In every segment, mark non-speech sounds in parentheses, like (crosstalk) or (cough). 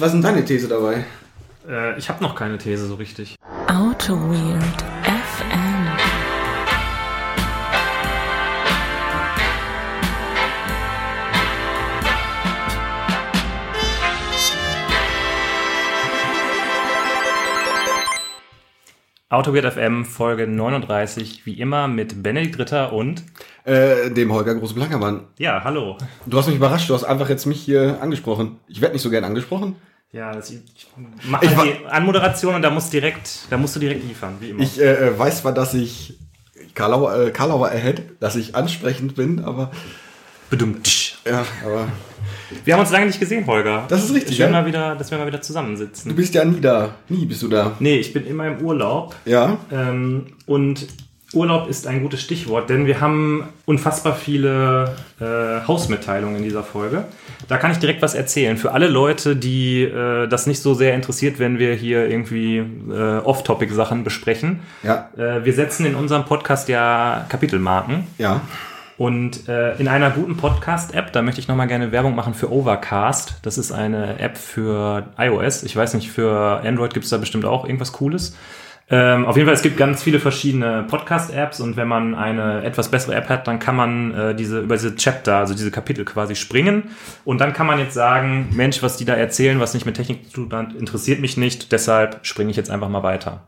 Was ist denn deine These dabei? Äh, ich habe noch keine These so richtig. Auto Weird Autoweird FM Folge 39, wie immer mit Benedikt Ritter und Äh, dem Holger Große Blankermann. ja, hallo. Du hast mich überrascht, du hast einfach jetzt mich hier angesprochen. Ich werde nicht so gern angesprochen. Ja, das, ich mache wa- die Anmoderation und da musst direkt, da musst du direkt liefern, wie immer. Ich äh, äh, weiß zwar, dass ich Karlauer, äh, Karlauer Ahead, dass ich ansprechend bin, aber Bedummt. ja, aber Wir haben uns lange nicht gesehen, Holger. Das ist richtig, Schön ja. mal wieder, dass wir mal wieder zusammensitzen. du bist ja nie da. Nie bist du da. Nee, ich bin immer im Urlaub. Ja? Ähm, und Urlaub ist ein gutes Stichwort, denn wir haben unfassbar viele äh, Hausmitteilungen in dieser Folge. Da kann ich direkt was erzählen. Für alle Leute, die äh, das nicht so sehr interessiert, wenn wir hier irgendwie äh, Off-Topic-Sachen besprechen. Ja. Äh, wir setzen in unserem Podcast ja Kapitelmarken. Ja. Und äh, in einer guten Podcast-App, da möchte ich nochmal gerne Werbung machen für Overcast. Das ist eine App für iOS. Ich weiß nicht, für Android gibt es da bestimmt auch irgendwas Cooles. Ähm, auf jeden Fall, es gibt ganz viele verschiedene Podcast-Apps und wenn man eine etwas bessere App hat, dann kann man äh, diese über diese Chapter, also diese Kapitel quasi springen und dann kann man jetzt sagen, Mensch, was die da erzählen, was nicht mit Technik zu tun hat, interessiert mich nicht, deshalb springe ich jetzt einfach mal weiter.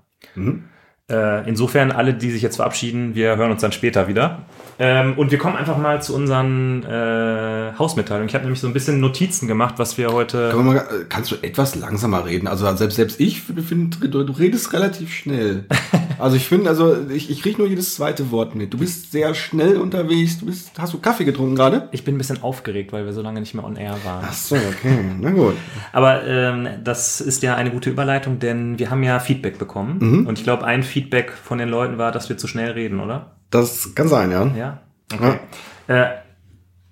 Äh, insofern, alle, die sich jetzt verabschieden, wir hören uns dann später wieder. Ähm, und wir kommen einfach mal zu unseren äh, Hausmitteilungen. Ich habe nämlich so ein bisschen Notizen gemacht, was wir heute. Kann mal, kannst du etwas langsamer reden? Also selbst, selbst ich finde, du redest relativ schnell. (laughs) Also ich finde, also ich, ich kriege nur jedes zweite Wort mit. Du bist sehr schnell unterwegs. Du bist, hast du Kaffee getrunken gerade? Ich bin ein bisschen aufgeregt, weil wir so lange nicht mehr on air waren. Ach so, okay. Na gut. Aber ähm, das ist ja eine gute Überleitung, denn wir haben ja Feedback bekommen. Und ich glaube, ein Feedback von den Leuten war, dass wir zu schnell reden, oder? Das kann sein, ja. Ja. Okay. Äh,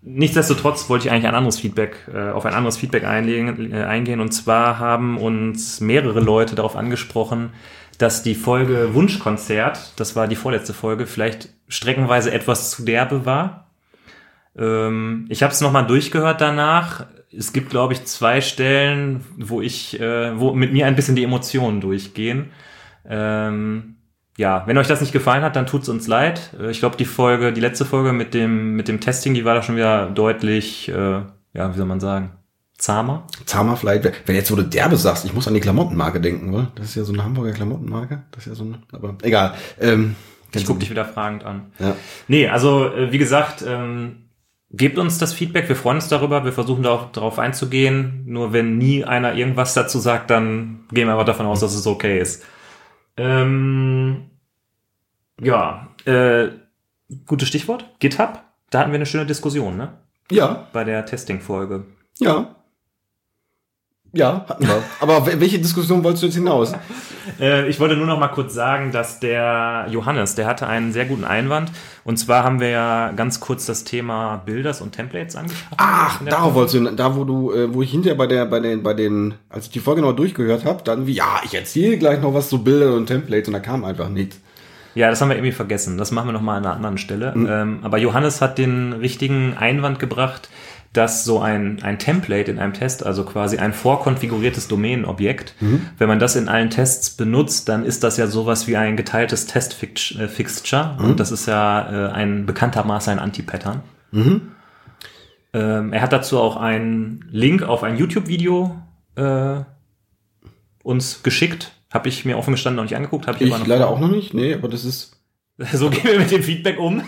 nichtsdestotrotz wollte ich eigentlich ein anderes Feedback, äh, auf ein anderes Feedback einlegen, äh, eingehen. Und zwar haben uns mehrere Leute darauf angesprochen, dass die Folge Wunschkonzert, das war die vorletzte Folge, vielleicht streckenweise etwas zu derbe war. Ähm, ich habe es nochmal durchgehört danach. Es gibt, glaube ich, zwei Stellen, wo ich, äh, wo mit mir ein bisschen die Emotionen durchgehen. Ähm, ja, wenn euch das nicht gefallen hat, dann tut's uns leid. Äh, Ich glaube, die Folge, die letzte Folge mit dem mit dem Testing, die war da schon wieder deutlich, äh, ja, wie soll man sagen, zahmer. Zahmer vielleicht. Wenn jetzt, wo du derbe sagst, ich muss an die Klamottenmarke denken, oder? Das ist ja so eine Hamburger Klamottenmarke. Das ist ja so eine, aber egal. Ähm, Ich guck dich wieder fragend an. Ja. Nee, also äh, wie gesagt, ähm, gebt uns das Feedback, wir freuen uns darüber, wir versuchen darauf, darauf einzugehen. Nur wenn nie einer irgendwas dazu sagt, dann gehen wir einfach davon aus, dass es okay ist. Ähm, ja, äh, gutes Stichwort, GitHub. Da hatten wir eine schöne Diskussion, ne? Ja, Bei der Testing-Folge. ja. Ja, hatten wir. Aber wel- welche Diskussion wolltest du jetzt hinaus? Äh, ich wollte nur noch mal kurz sagen, dass der Johannes, der hatte einen sehr guten Einwand. Und zwar haben wir ja ganz kurz das Thema Bilders und Templates angesprochen. Ach, Folge. wolltest du, da wo du, äh, wo ich hinterher bei der, bei den, bei den, als ich die Folge noch durchgehört habe, dann wie, ja, ich erzähle gleich noch was zu Bildern und Templates und da kam einfach nichts. Ja, das haben wir irgendwie vergessen. Das machen wir noch mal an einer anderen Stelle. Ähm, aber Johannes hat den richtigen Einwand gebracht, dass so ein, ein Template in einem Test, also quasi ein vorkonfiguriertes Domänenobjekt, wenn man das in allen Tests benutzt, dann ist das ja sowas wie ein geteiltes Test-Fixture. Und das ist ja äh, ein bekanntermaßen ein Anti-Pattern. Ähm, er hat dazu auch einen Link auf ein YouTube-Video äh, uns geschickt. Habe ich mir offen gestanden noch nicht angeguckt. Hab ich, Ich leider vor. auch noch nicht, nee, aber das ist, (laughs) So gehen wir mit dem Feedback um.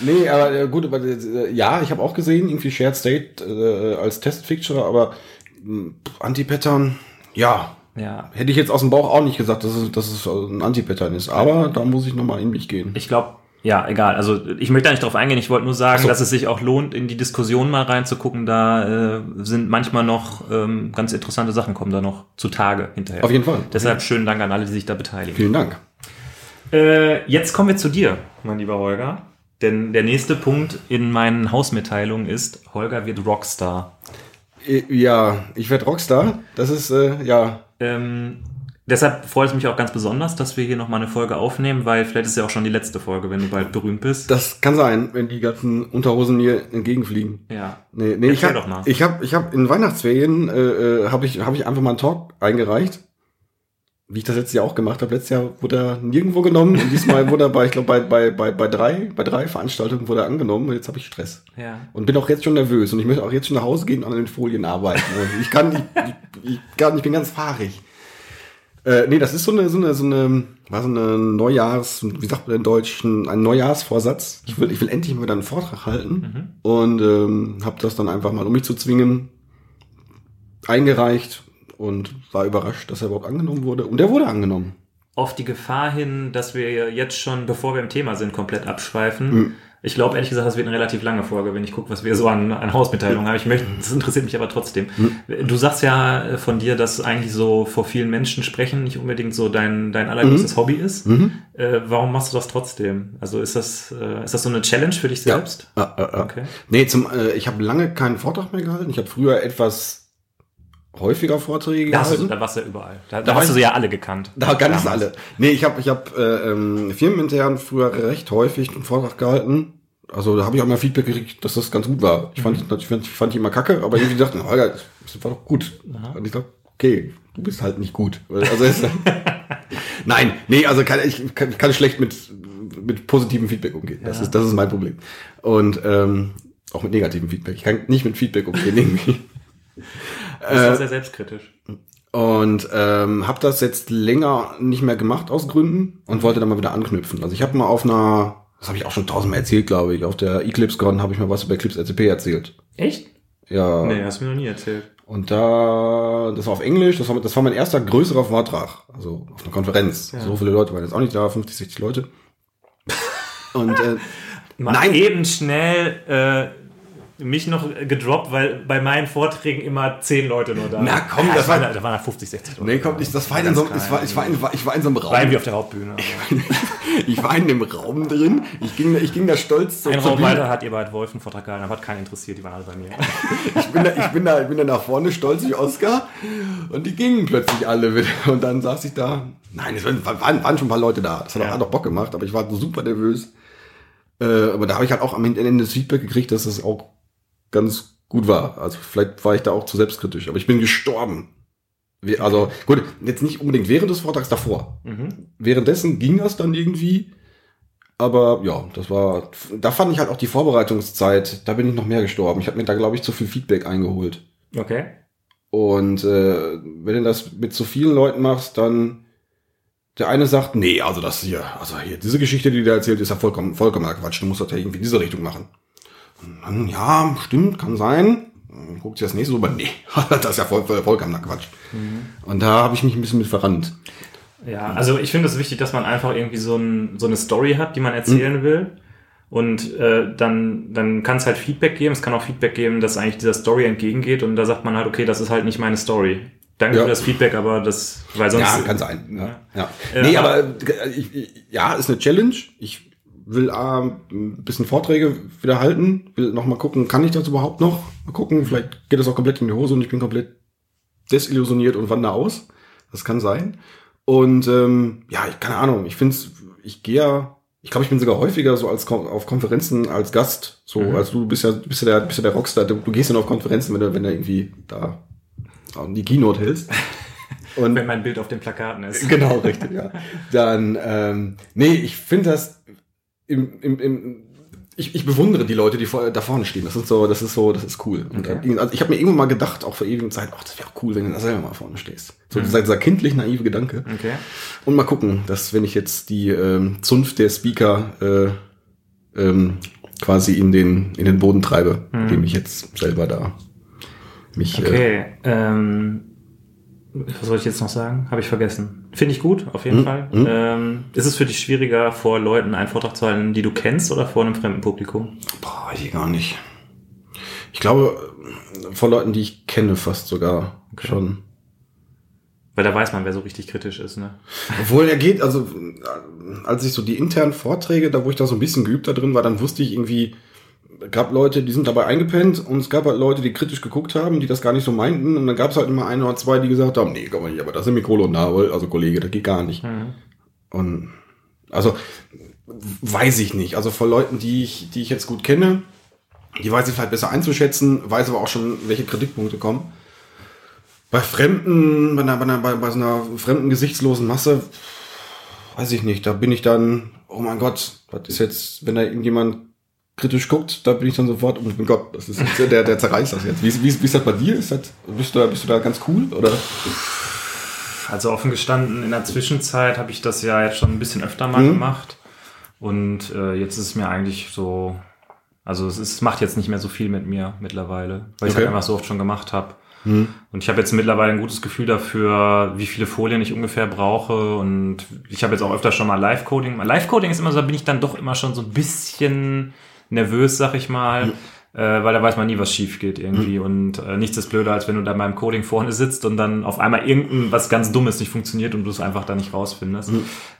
nee, aber äh, gut, aber äh, ja, ich habe auch gesehen, irgendwie Shared State äh, als Test-Fixture, aber mh, Anti-Pattern, ja, Ja, hätte ich jetzt aus dem Bauch auch nicht gesagt, dass es, dass es ein Anti-Pattern ist, aber da muss ich nochmal in mich gehen. ich glaube, ja, egal. Also ich möchte da nicht drauf eingehen. Ich wollte nur sagen, so. dass es sich auch lohnt, in die Diskussion mal reinzugucken. Da äh, sind manchmal noch ähm, ganz interessante Sachen kommen da noch zutage hinterher. Auf jeden Fall. Deshalb schönen Dank an alle, die sich da beteiligen. Vielen Dank. Äh, jetzt kommen wir zu dir, mein lieber Holger. Denn der nächste Punkt in meinen Hausmitteilungen ist, Holger wird Rockstar. Äh, Ja, ich werde Rockstar. Das ist, äh, ja, Ähm, deshalb freut es mich auch ganz besonders, dass wir hier nochmal eine Folge aufnehmen, weil vielleicht ist ja auch schon die letzte Folge, wenn du bald berühmt bist. Das kann sein, wenn die ganzen Unterhosen mir entgegenfliegen. ja. Nee, nee, ich Erzähl habe doch mal. ich hab, ich hab in Weihnachtsferien äh, äh, habe ich habe ich einfach mal einen Talk eingereicht. Wie ich das letztes Jahr auch gemacht habe. Letztes Jahr wurde er nirgendwo genommen und diesmal wurde er bei ich glaube bei, bei bei bei drei bei drei Veranstaltungen wurde er angenommen und jetzt habe ich Stress. Ja. Und bin auch jetzt schon nervös und ich möchte auch jetzt schon nach Hause gehen und an den Folien arbeiten. Und ich kann, ich, ich, kann, ich bin ganz fahrig. Äh, nee, das ist so eine, so eine, so eine, war so eine Neujahrs, wie sagt man in Deutschen, ein Neujahrsvorsatz. Ich will, ich will endlich mal wieder einen Vortrag halten und ähm, habe das dann einfach mal, um mich zu zwingen, eingereicht und war überrascht, dass er überhaupt angenommen wurde. Und er wurde angenommen. Auf die Gefahr hin, dass wir jetzt schon, bevor wir im Thema sind, komplett abschweifen. Ich glaube, ehrlich gesagt, das wird eine relativ lange Folge, wenn ich gucke, was wir so an, an Hausmitteilungen haben. Ich möchte, das interessiert mich aber trotzdem. Du sagst ja von dir, dass eigentlich so vor vielen Menschen sprechen nicht unbedingt so dein, dein allergrößtes Hobby ist. Äh, warum machst du das trotzdem? Also ist das, äh, ist das so eine Challenge für dich selbst? Ja, äh, äh. Okay. Nee, zum, äh, ich habe lange keinen Vortrag mehr gehalten. Ich habe früher etwas häufiger Vorträge Da, hast du, gehalten. da warst du ja überall. Da, da, hast du ich- sie ja alle gekannt. Da ganz Damals. alle. Nee, ich habe ich hab, äh, ähm, firmenintern früher recht häufig einen Vortrag gehalten. Also da habe ich auch mal Feedback gekriegt, dass das ganz gut war. Ich fand, ich fand, ich fand die immer kacke, aber irgendwie dachten, Holger, das war doch gut. Und ich dachte, okay, du bist halt nicht gut. Also es, (laughs) Nein, nee, also kann, ich, kann, kann schlecht mit, mit positivem Feedback umgehen. Das, ist, das ist mein Problem. Und ähm, auch mit negativem Feedback. Ich kann nicht mit Feedback umgehen (laughs) Du bist auch sehr selbstkritisch. Und ähm, habe das jetzt länger nicht mehr gemacht aus Gründen und wollte dann mal wieder anknüpfen. Also ich habe mal auf einer, das habe ich auch schon tausendmal erzählt, glaube ich, auf der EclipseCon habe ich mal was über Eclipse RCP erzählt. Echt? Ja. Nee, hast du mir noch nie erzählt. Und da, das war auf Englisch, das war, das war mein erster größerer Vortrag, also auf einer Konferenz. So viele Leute waren jetzt auch nicht da, 50, 60 Leute. (laughs) Und äh, Mal Nein. eben schnell äh, mich noch gedroppt, weil bei meinen Vorträgen immer zehn Leute nur da Na komm, ja, das das war- waren, da waren da 50, 60 Leute. nee, kommt nicht, das war in so, ich war, ich war in, ich war in so einem Raum. Bleiben wir auf der Hauptbühne. Ich war in (laughs) dem Raum drin. Ich ging, ich ging da stolz zur, Ein Raum weiter hat ihr bei Wolf einen Vortrag gehalten, aber hat keinen interessiert, die waren alle bei mir. (laughs) Ich bin, da, ich, bin da, ich bin da nach vorne stolz wie Oscar und die gingen plötzlich alle wieder. Und dann saß ich da. Nein, es waren, waren, waren schon ein paar Leute da. Das hat, Ja. auch, Bock gemacht, aber ich war super nervös. Äh, aber da habe ich halt auch am Ende das Feedback gekriegt, dass es auch ganz gut war. Also vielleicht war ich da auch zu selbstkritisch, aber ich bin gestorben. Also gut, jetzt nicht unbedingt während des Vortrags davor. Mhm. Währenddessen ging das dann irgendwie. Aber ja, das war, da fand ich halt auch die Vorbereitungszeit, da bin ich noch mehr gestorben. Ich habe mir da, glaube ich, zu viel Feedback eingeholt. Okay. Und äh, wenn du das mit zu vielen Leuten machst, dann der eine sagt, nee, also das hier, also hier, diese Geschichte, die du da erzählt, ist ja vollkommen, vollkommener Quatsch. Du musst das ja irgendwie in diese Richtung machen. Dann, ja, stimmt, kann sein. Dann Guckt sich das nächste so, aber nee, (laughs) das ist ja voll, voll, vollkommener Quatsch. Und da habe ich mich ein bisschen mit verrannt. Ja, also ich finde es wichtig, dass man einfach irgendwie so, ein, so eine Story hat, die man erzählen will. Und äh, dann, dann kann es halt Feedback geben. Es kann auch Feedback geben, dass eigentlich dieser Story entgegengeht. Und da sagt man halt, okay, das ist halt nicht meine Story. Danke Ja. für das Feedback, aber das, weil sonst. Ja, kann sein. Ja. Ja. Äh, nee, aber- aber äh, ich, ja, ist eine Challenge. Ich will äh, ein bisschen Vorträge wieder halten, will noch mal gucken, kann ich das überhaupt noch? Mal gucken, vielleicht geht das auch komplett in die Hose und ich bin komplett desillusioniert und wandere aus. Das kann sein. Und ähm, ja, ich, keine Ahnung, ich finde ich gehe ja, ich glaube, ich bin sogar häufiger so als auf Konferenzen als Gast. So, Mhm. als du bist ja, bist ja der, bist ja der Rockstar. Du, du gehst ja nur auf Konferenzen, wenn du, wenn du irgendwie da die Keynote hältst. (laughs) Und wenn mein Bild auf den Plakaten ist. Genau, richtig, ja. (laughs) Dann, ähm, nee, ich finde das im, im, im ich, ich bewundere die Leute, die vor, da vorne stehen. Das ist so, das ist so, das ist cool. Und Okay. also ich habe mir irgendwann mal gedacht, auch vor ewigen Zeit, ach, das wäre auch cool, wenn du da selber mal vorne stehst. So dieser, dieser kindlich naive Gedanke. Okay. Und mal gucken, dass wenn ich jetzt die ähm, Zunft der Speaker äh, ähm, quasi in den in den Boden treibe, indem ich jetzt selber da mich äh, Okay. Ähm, was soll ich jetzt noch sagen? Habe ich vergessen. Finde ich gut, auf jeden Mhm. Fall. Mhm. Ähm, ist es für dich schwieriger, vor Leuten einen Vortrag zu halten, die du kennst, oder vor einem fremden Publikum? Boah, weiß ich gar nicht. Ich glaube, von Leuten, die ich kenne, fast sogar schon. Weil da weiß man, wer so richtig kritisch ist, ne? Obwohl er geht, also äh, als ich so die internen Vorträge, da wo ich da so ein bisschen geübt da drin war, dann wusste ich irgendwie, gab Leute, die sind dabei eingepennt und es gab halt Leute, die kritisch geguckt haben, die das gar nicht so meinten. Und dann gab es halt immer ein oder zwei, die gesagt haben, nee, kann man nicht, aber das ist Mikrolonabel, also Kollege, das geht gar nicht. Und also weiß ich nicht. Also von Leuten, die ich, die ich jetzt gut kenne, die weiß ich vielleicht besser einzuschätzen, weiß aber auch schon, welche Kritikpunkte kommen. Bei Fremden, bei, einer, bei, einer, bei, bei so einer fremden, gesichtslosen Masse, weiß ich nicht. Da bin ich dann, oh mein Gott, was ist jetzt, wenn da irgendjemand kritisch guckt, da bin ich dann sofort, oh mein Gott, das ist jetzt, der, der zerreißt das jetzt. Wie, wie, wie ist das bei dir? Ist das, bist, du da, bist du da ganz cool? Oder? Also offen gestanden, in der Zwischenzeit habe ich das ja jetzt schon ein bisschen öfter mal Mhm. gemacht. Und äh, jetzt ist es mir eigentlich so, also es, ist, es macht jetzt nicht mehr so viel mit mir mittlerweile, weil ich Okay. halt einfach so oft schon gemacht habe. Und ich habe jetzt mittlerweile ein gutes Gefühl dafür, wie viele Folien ich ungefähr brauche. Und ich habe jetzt auch öfter schon mal Live-Coding. Live-Coding ist immer so, da bin ich dann doch immer schon so ein bisschen nervös, sag ich mal. Äh, weil da weiß man nie, was schief geht irgendwie. Und äh, nichts ist blöder, als wenn du da beim Coding vorne sitzt und dann auf einmal irgendein was ganz Dummes nicht funktioniert und du es einfach da nicht rausfindest.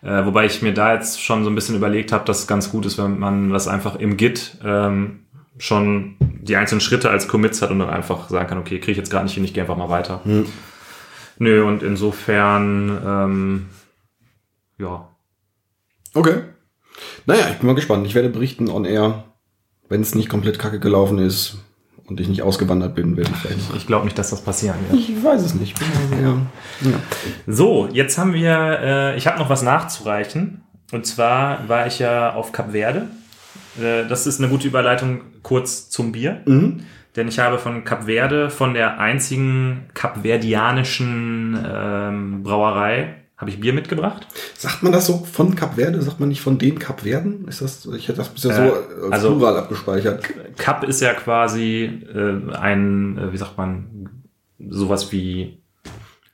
Äh, wobei ich mir da jetzt schon so ein bisschen überlegt habe, dass es ganz gut ist, wenn man das einfach im Git ähm, schon die einzelnen Schritte als Commits hat und dann einfach sagen kann, okay, kriege ich jetzt gerade nicht hin, ich gehe einfach mal weiter. Nö, und insofern, ähm, ja, Okay. Naja, ich bin mal gespannt. Ich werde berichten on air, wenn es nicht komplett kacke gelaufen ist und ich nicht ausgewandert bin, werde ich vielleicht. ich glaube nicht, dass das passieren wird. Ich weiß es nicht. (laughs) Sehr, ja. So, jetzt haben wir, äh, ich habe noch was nachzureichen. Und zwar war ich ja auf Kap Verde. Äh, das ist eine gute Überleitung kurz zum Bier. Denn ich habe von Kap Verde, von der einzigen kapverdianischen ähm, Brauerei, habe ich Bier mitgebracht. Sagt man das so von Kap Verde? Sagt man nicht von den Kap Verden? Ist das, ich hätte das bisher so als also- Plural abgespeichert. Kap ist ja quasi äh, ein, äh, wie sagt man, sowas wie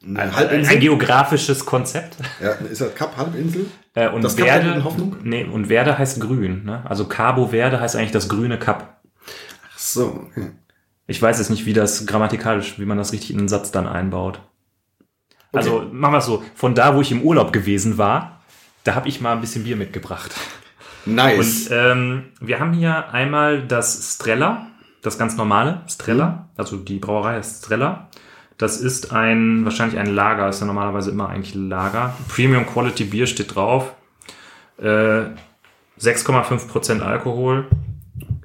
ein, Halbinsel? ein geografisches Konzept. ja, ist das Kap Halbinsel? Äh, und Das Verde, in Hoffnung? Nee, und Verde heißt grün. Ne? Also Cabo Verde heißt eigentlich das grüne Kap. Ach so, okay. Ich weiß jetzt nicht, wie das grammatikalisch, wie man das richtig in einen Satz dann einbaut. Also machen wir es so, von da, wo ich im Urlaub gewesen war, da habe ich mal ein bisschen Bier mitgebracht. Nice. Und ähm, wir haben hier einmal das Strella, das ganz normale Strella, also die Brauerei heißt Strella. Das ist ein, wahrscheinlich ein Lager, ist ja normalerweise immer eigentlich Lager. Premium Quality Bier steht drauf. Äh, 6,5% Alkohol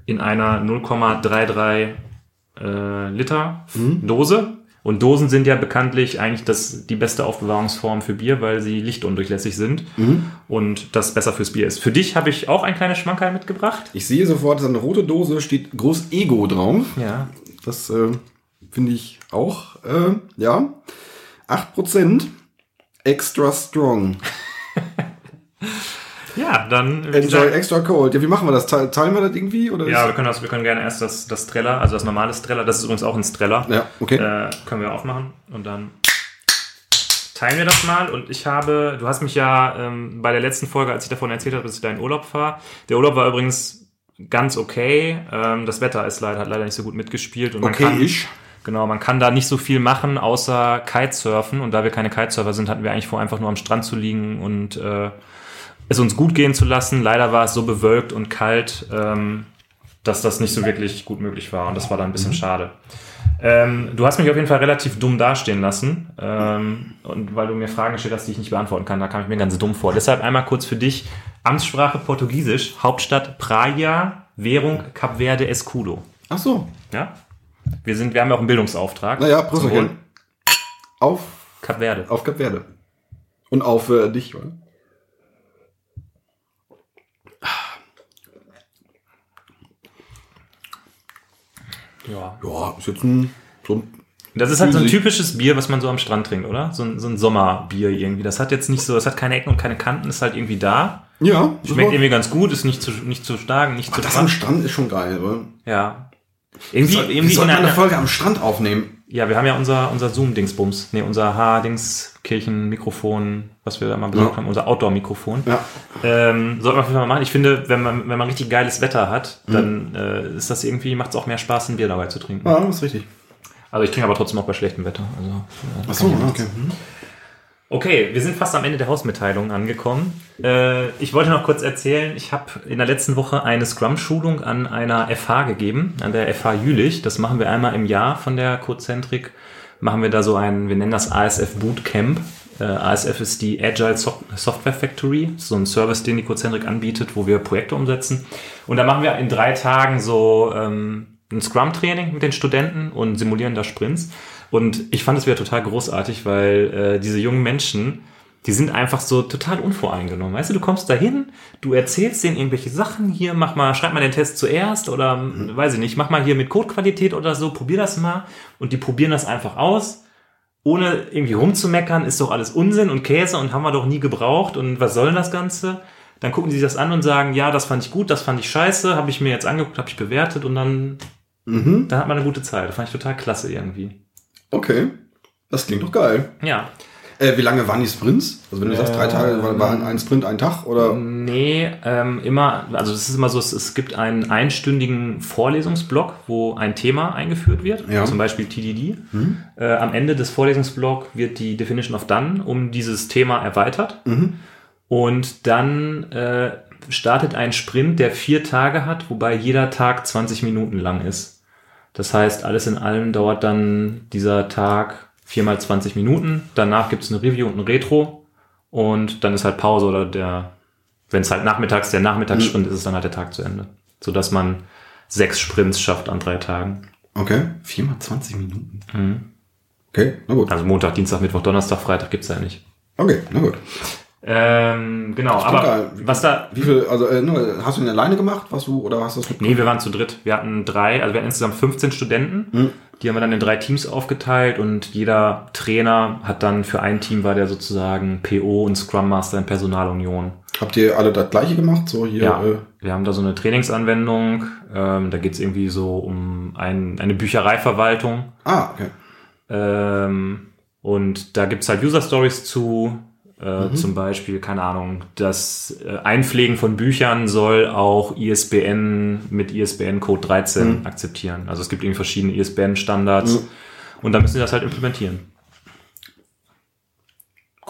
in einer 0,33 äh, Liter Dose. Und Dosen sind ja bekanntlich eigentlich das, die beste Aufbewahrungsform für Bier, weil sie lichtundurchlässig sind und das besser fürs Bier ist. Für dich habe ich auch ein kleines Schmankerl mitgebracht. ich sehe sofort, ist eine rote Dose, steht groß Ego drauf. Ja. Das äh, finde ich auch, äh, ja. 8%. Extra strong. (laughs) Ja, dann. Enjoy gesagt, extra cold. Ja, wie machen wir das? Te- Teilen wir das irgendwie? Oder ja, wir können, das, wir können gerne erst das, das Streller, also das normale Streller, das ist übrigens auch ein Streller. Ja, okay. Äh, können wir aufmachen und dann teilen wir das mal. Und ich habe, du hast mich ja ähm, bei der letzten Folge, als ich davon erzählt habe, dass ich da in Urlaub war. Der Urlaub war übrigens ganz okay. Ähm, das Wetter ist leider, hat leider nicht so gut mitgespielt. Und man Okay, kann, ich. Genau, man kann da nicht so viel machen, außer Kitesurfen. Und da wir keine Kitesurfer sind, hatten wir eigentlich vor, einfach nur am Strand zu liegen und äh, es uns gut gehen zu lassen. Leider war es so bewölkt und kalt, ähm, dass das nicht so wirklich gut möglich war. Und das war dann ein bisschen schade. Ähm, du hast mich auf jeden Fall relativ dumm dastehen lassen. Ähm, und weil du mir Fragen gestellt hast, die ich nicht beantworten kann, da kam ich mir ganz dumm vor. Deshalb einmal kurz für dich. Amtssprache Portugiesisch, Hauptstadt Praia, Währung Cap Verde Escudo. Ach so. Ja? Wir, sind, wir haben ja auch einen Bildungsauftrag. Naja, Prost. Auf, Cap Verde. auf Kap Verde. Und auf äh, dich, oder? Ja. Ja, ist jetzt ein, so ein Das ist halt so ein typisches Bier, was man so am Strand trinkt, oder? So ein, so ein Sommerbier irgendwie. Das hat jetzt nicht so, das hat keine Ecken und keine Kanten, ist halt irgendwie da. Ja, Schmeckt irgendwie ganz gut, ist nicht zu, nicht zu stark, nicht zu das am schwach. Strand ist schon geil, oder? Ja. Irgendwie, Wir irgendwie in sollten eine Folge am Strand aufnehmen. Ja, wir haben ja unser, unser Zoom-Dingsbums. Nee, unser H-Dings-Kirchen-Mikrofon, was wir da mal besorgt Ja. haben, unser Outdoor-Mikrofon. Ja. Ähm, sollten wir auf jeden Fall mal machen. Ich finde, wenn man, wenn man richtig geiles Wetter hat, dann äh, ist das irgendwie, macht es auch mehr Spaß, ein Bier dabei zu trinken. Ja, das ist richtig. Also ich trinke aber trotzdem auch bei schlechtem Wetter. Also, äh, Ach so, okay. Hm. Okay, wir sind fast am Ende der Hausmitteilung angekommen. Äh, ich wollte noch kurz erzählen, ich habe in der letzten Woche eine Scrum-Schulung an einer FH gegeben, an der FH Jülich. Das machen wir einmal im Jahr von der Codecentrik. Machen wir da so ein, wir nennen das ASF Bootcamp. Äh, ASF ist die Agile so Software Factory, so ein Service, den die Codecentrik anbietet, wo wir Projekte umsetzen. Und da machen wir in drei Tagen so ähm, ein Scrum-Training mit den Studenten und simulieren da Sprints. Und ich fand es wieder total großartig, weil äh, diese jungen Menschen, die sind einfach so total unvoreingenommen. Weißt du, du kommst dahin, du erzählst denen irgendwelche Sachen hier, mach mal, schreib mal den Test zuerst oder mhm. weiß ich nicht, mach mal hier mit Codequalität oder so, probier das mal und die probieren das einfach aus, ohne irgendwie rumzumeckern, ist doch alles Unsinn und Käse und haben wir doch nie gebraucht und was soll denn das Ganze? Dann gucken sie sich das an und sagen, ja, das fand ich gut, das fand ich scheiße, habe ich mir jetzt angeguckt, habe ich bewertet und dann, mhm. dann hat man eine gute Zeit. Das fand ich total klasse irgendwie. Okay. Das klingt doch geil. Ja. Äh, wie lange waren die Sprints? Also wenn du sagst, drei Tage, war, war ein Sprint ein Tag oder? Nee, ähm, immer, also es ist immer so, es, es gibt einen einstündigen Vorlesungsblock, wo ein Thema eingeführt wird, Ja. zum Beispiel TDD. Äh, am Ende des Vorlesungsblocks wird die Definition of Done um dieses Thema erweitert. Und dann äh, startet ein Sprint, der vier Tage hat, wobei jeder Tag 20 Minuten lang ist. Das heißt, alles in allem dauert dann dieser Tag viermal 20 Minuten. Danach gibt es eine Review und ein Retro. Und dann ist halt Pause oder der, wenn es halt nachmittags der Nachmittagssprint ist, ist dann halt der Tag zu Ende. Sodass man sechs Sprints schafft an drei Tagen. Okay. Viermal 20 Minuten. Okay, na gut. Also Montag, Dienstag, Mittwoch, Donnerstag, Freitag gibt's ja nicht. Okay, na gut. Ähm, genau, klingt aber geil. was da, Wie viel, also äh, nur, hast du ihn alleine gemacht, was du, oder hast du das mit? Nee, wir waren zu dritt. Wir hatten drei, also wir hatten insgesamt 15 Studenten. Die haben wir dann in drei Teams aufgeteilt und jeder Trainer hat dann für ein Team war der sozusagen PO und Scrum Master in Personalunion. Habt ihr alle das gleiche gemacht? So hier, Ja, äh, wir haben da so eine Trainingsanwendung. Ähm, da geht's irgendwie so um ein, eine Büchereiverwaltung. ah, okay. Ähm, und da gibt's halt User Stories zu. Äh, Zum Beispiel, keine Ahnung, das äh, Einpflegen von Büchern soll auch ISBN mit ISBN-Code 13 akzeptieren. Also es gibt irgendwie verschiedene ISBN-Standards. Und dann müssen sie das halt implementieren.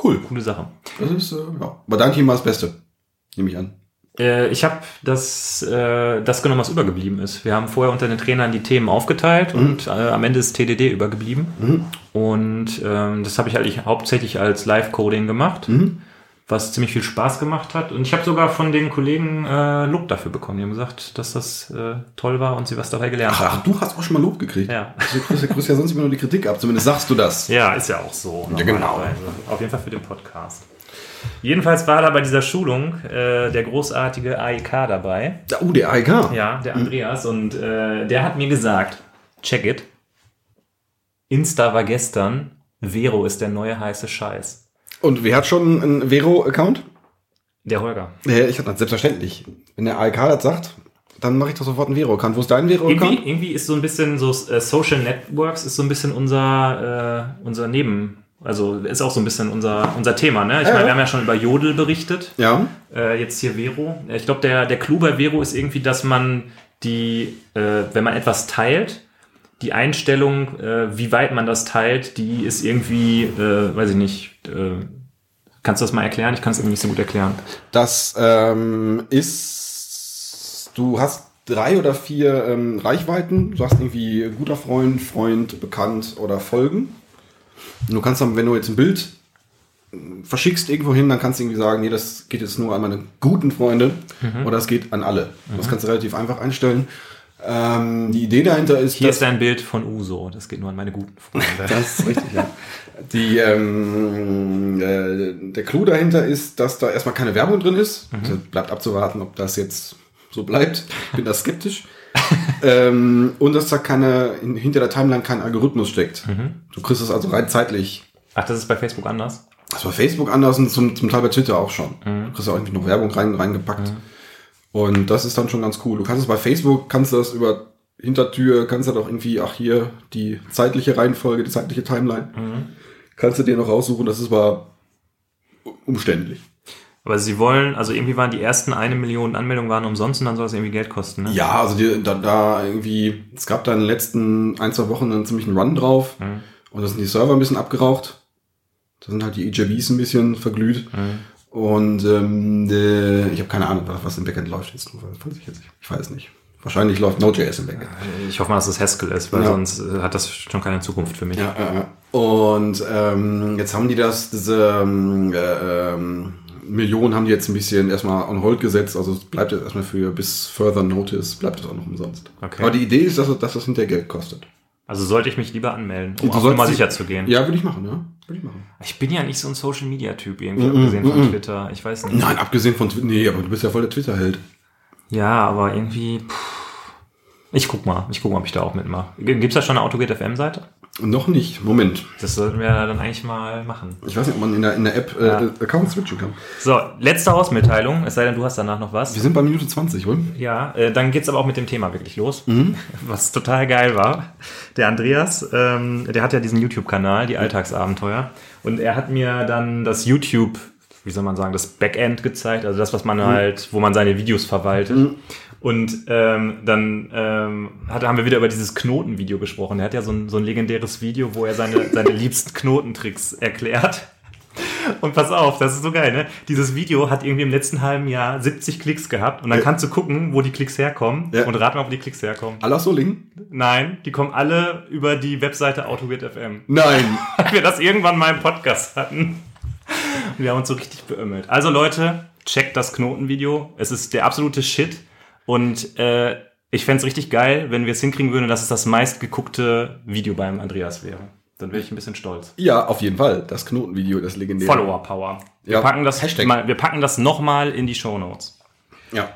Cool. Coole Sache. Das ist, äh, ja. Aber dein Team war das Beste. Nehme ich an. Äh, ich habe das, äh, das genommen, was übergeblieben ist. Wir haben vorher unter den Trainern die Themen aufgeteilt und äh, am Ende ist TDD übergeblieben. Und ähm, das habe ich halt hauptsächlich als Live-Coding gemacht, was ziemlich viel Spaß gemacht hat. Und ich habe sogar von den Kollegen äh, Lob dafür bekommen. Die haben gesagt, dass das äh, toll war und sie was dabei gelernt Ach, haben. du hast auch schon mal Lob gekriegt. Ja. Du kriegst, kriegst ja sonst immer nur die Kritik ab. Zumindest sagst du das. Ja, ist ja auch so. Ja, genau. Auf jeden Fall für den Podcast. Jedenfalls war da bei dieser Schulung äh, der großartige AIK dabei. Uh, der AIK. Ja, der Andreas. Und äh, der hat mir gesagt, check it. Insta war gestern, Vero ist der neue heiße Scheiß. Und wer hat schon einen Vero-Account? Der Holger. Ja, ich hatte das selbstverständlich. Wenn der AIK das sagt, dann mache ich doch sofort einen Vero-Account. Wo ist dein Irgendwie, Vero-Account? irgendwie ist so ein bisschen so äh, Social Networks ist so ein bisschen unser, äh, unser Neben, also ist auch so ein bisschen unser, unser Thema. Ne? Ich Ja, meine, wir haben ja schon über Jodel berichtet. Ja. Äh, jetzt hier Vero. Ich glaube, der, der Clou bei Vero ist irgendwie, dass man die, äh, wenn man etwas teilt, die Einstellung, äh, wie weit man das teilt, die ist irgendwie, äh, weiß ich nicht, äh, kannst du das mal erklären? Ich kann es irgendwie nicht so gut erklären. Das ähm, ist, du hast drei oder vier ähm, Reichweiten. Du sagst irgendwie guter Freund, Freund, bekannt oder folgen. Und du kannst dann, wenn du jetzt ein Bild äh, verschickst irgendwo hin, dann kannst du irgendwie sagen, nee, das geht jetzt nur an meine guten Freunde oder es geht an alle. Das kannst du relativ einfach einstellen. Ähm, die Idee dahinter ist, Hier ist ein Bild von Uso. Das geht nur an meine guten Freunde. (laughs) das ist richtig, ja. Die, ähm, äh, der Clou dahinter ist, dass da erstmal keine Werbung drin ist. Also bleibt abzuwarten, ob das jetzt so bleibt. Ich bin da skeptisch. (laughs) ähm, und dass da keine, in, hinter der Timeline kein Algorithmus steckt. Du kriegst es also rein zeitlich. Ach, das ist bei Facebook anders? Das war Facebook anders und zum, zum Teil bei Twitter auch schon. Du kriegst auch irgendwie noch Werbung rein, reingepackt. Und das ist dann schon ganz cool. Du kannst es bei Facebook, kannst du das über Hintertür, kannst du doch irgendwie, ach hier, die zeitliche Reihenfolge, die zeitliche Timeline. Kannst du dir noch raussuchen, das ist aber umständlich. Aber sie wollen, also irgendwie waren die ersten eine Million Anmeldungen waren umsonst und dann soll es irgendwie Geld kosten, ne? Ja, also die, da, da irgendwie, es gab da in den letzten ein, zwei Wochen einen ziemlichen Run drauf und da sind die Server ein bisschen abgeraucht. Da sind halt die EJBs ein bisschen verglüht. Und ähm, äh, ich habe keine Ahnung, was- im Backend läuft jetzt. Ich, jetzt ich weiß nicht. Wahrscheinlich läuft Node.js im Backend. Ich hoffe mal, dass es Haskell ist, weil Ja. sonst äh, hat das schon keine Zukunft für mich. Ja, ja. Und ähm, jetzt haben die das, diese ähm, äh, ähm, Millionen haben die jetzt ein bisschen erstmal on hold gesetzt. Also es bleibt jetzt erstmal für bis further notice, bleibt es auch noch umsonst. Okay. Aber die Idee ist, dass, es- dass das hinterher Geld kostet. Also sollte ich mich lieber anmelden, um Du Nummer die- sicher zu gehen. Ja, würde ich machen, ja. Würde ich machen. Ich bin ja nicht so ein Social Media Typ irgendwie, abgesehen von Twitter. Ich weiß nicht. Nein, abgesehen von Twitter. Nee, aber du bist ja voll der Twitter-Held. Ja, aber irgendwie. Pff. Ich guck mal, ich guck mal, ob ich da auch mitmache. Gibt's da schon eine AutoGate FM-Seite? Noch nicht. Moment. Das sollten wir dann eigentlich mal machen. Ich weiß nicht, ob man in der, in der App äh, Ja. Accounts switchen kann. So, letzte Hausmitteilung, es sei denn, du hast danach noch was. Wir sind bei Minute 20, oder? Ja, äh, dann geht's aber auch mit dem Thema wirklich los, (laughs) was total geil war. Der Andreas, ähm, der hat ja diesen YouTube-Kanal, die Alltagsabenteuer, und er hat mir dann das YouTube, wie soll man sagen, das Backend gezeigt, also das, was man halt, wo man seine Videos verwaltet. Und ähm, dann ähm, hat, haben wir wieder über dieses Knotenvideo gesprochen. Er hat ja so ein, so ein legendäres Video, wo er seine, (laughs) seine liebsten Knotentricks erklärt. Und pass auf, das ist so geil, ne? Dieses Video hat irgendwie im letzten halben Jahr 70 Klicks gehabt und dann Ja. kannst du gucken, wo die Klicks herkommen Ja. und raten, mal, wo die Klicks herkommen. Alla Solingen? Nein, die kommen alle über die Webseite AutoWeird FM. Nein. (laughs) Weil wir das irgendwann mal im Podcast hatten. Wir haben uns so richtig beömmelt. Also Leute, checkt das Knotenvideo. Es ist der absolute Shit. Und äh, ich fänd's richtig geil, wenn wir es hinkriegen würden, dass es das meistgeguckte Video beim Andreas wäre. Dann wäre ich ein bisschen stolz. ja, auf jeden Fall. Das Knotenvideo, das legendäre. Follower Power. Wir Ja, packen das Hashtag. mal, wir packen das nochmal in die Show Notes. Ja.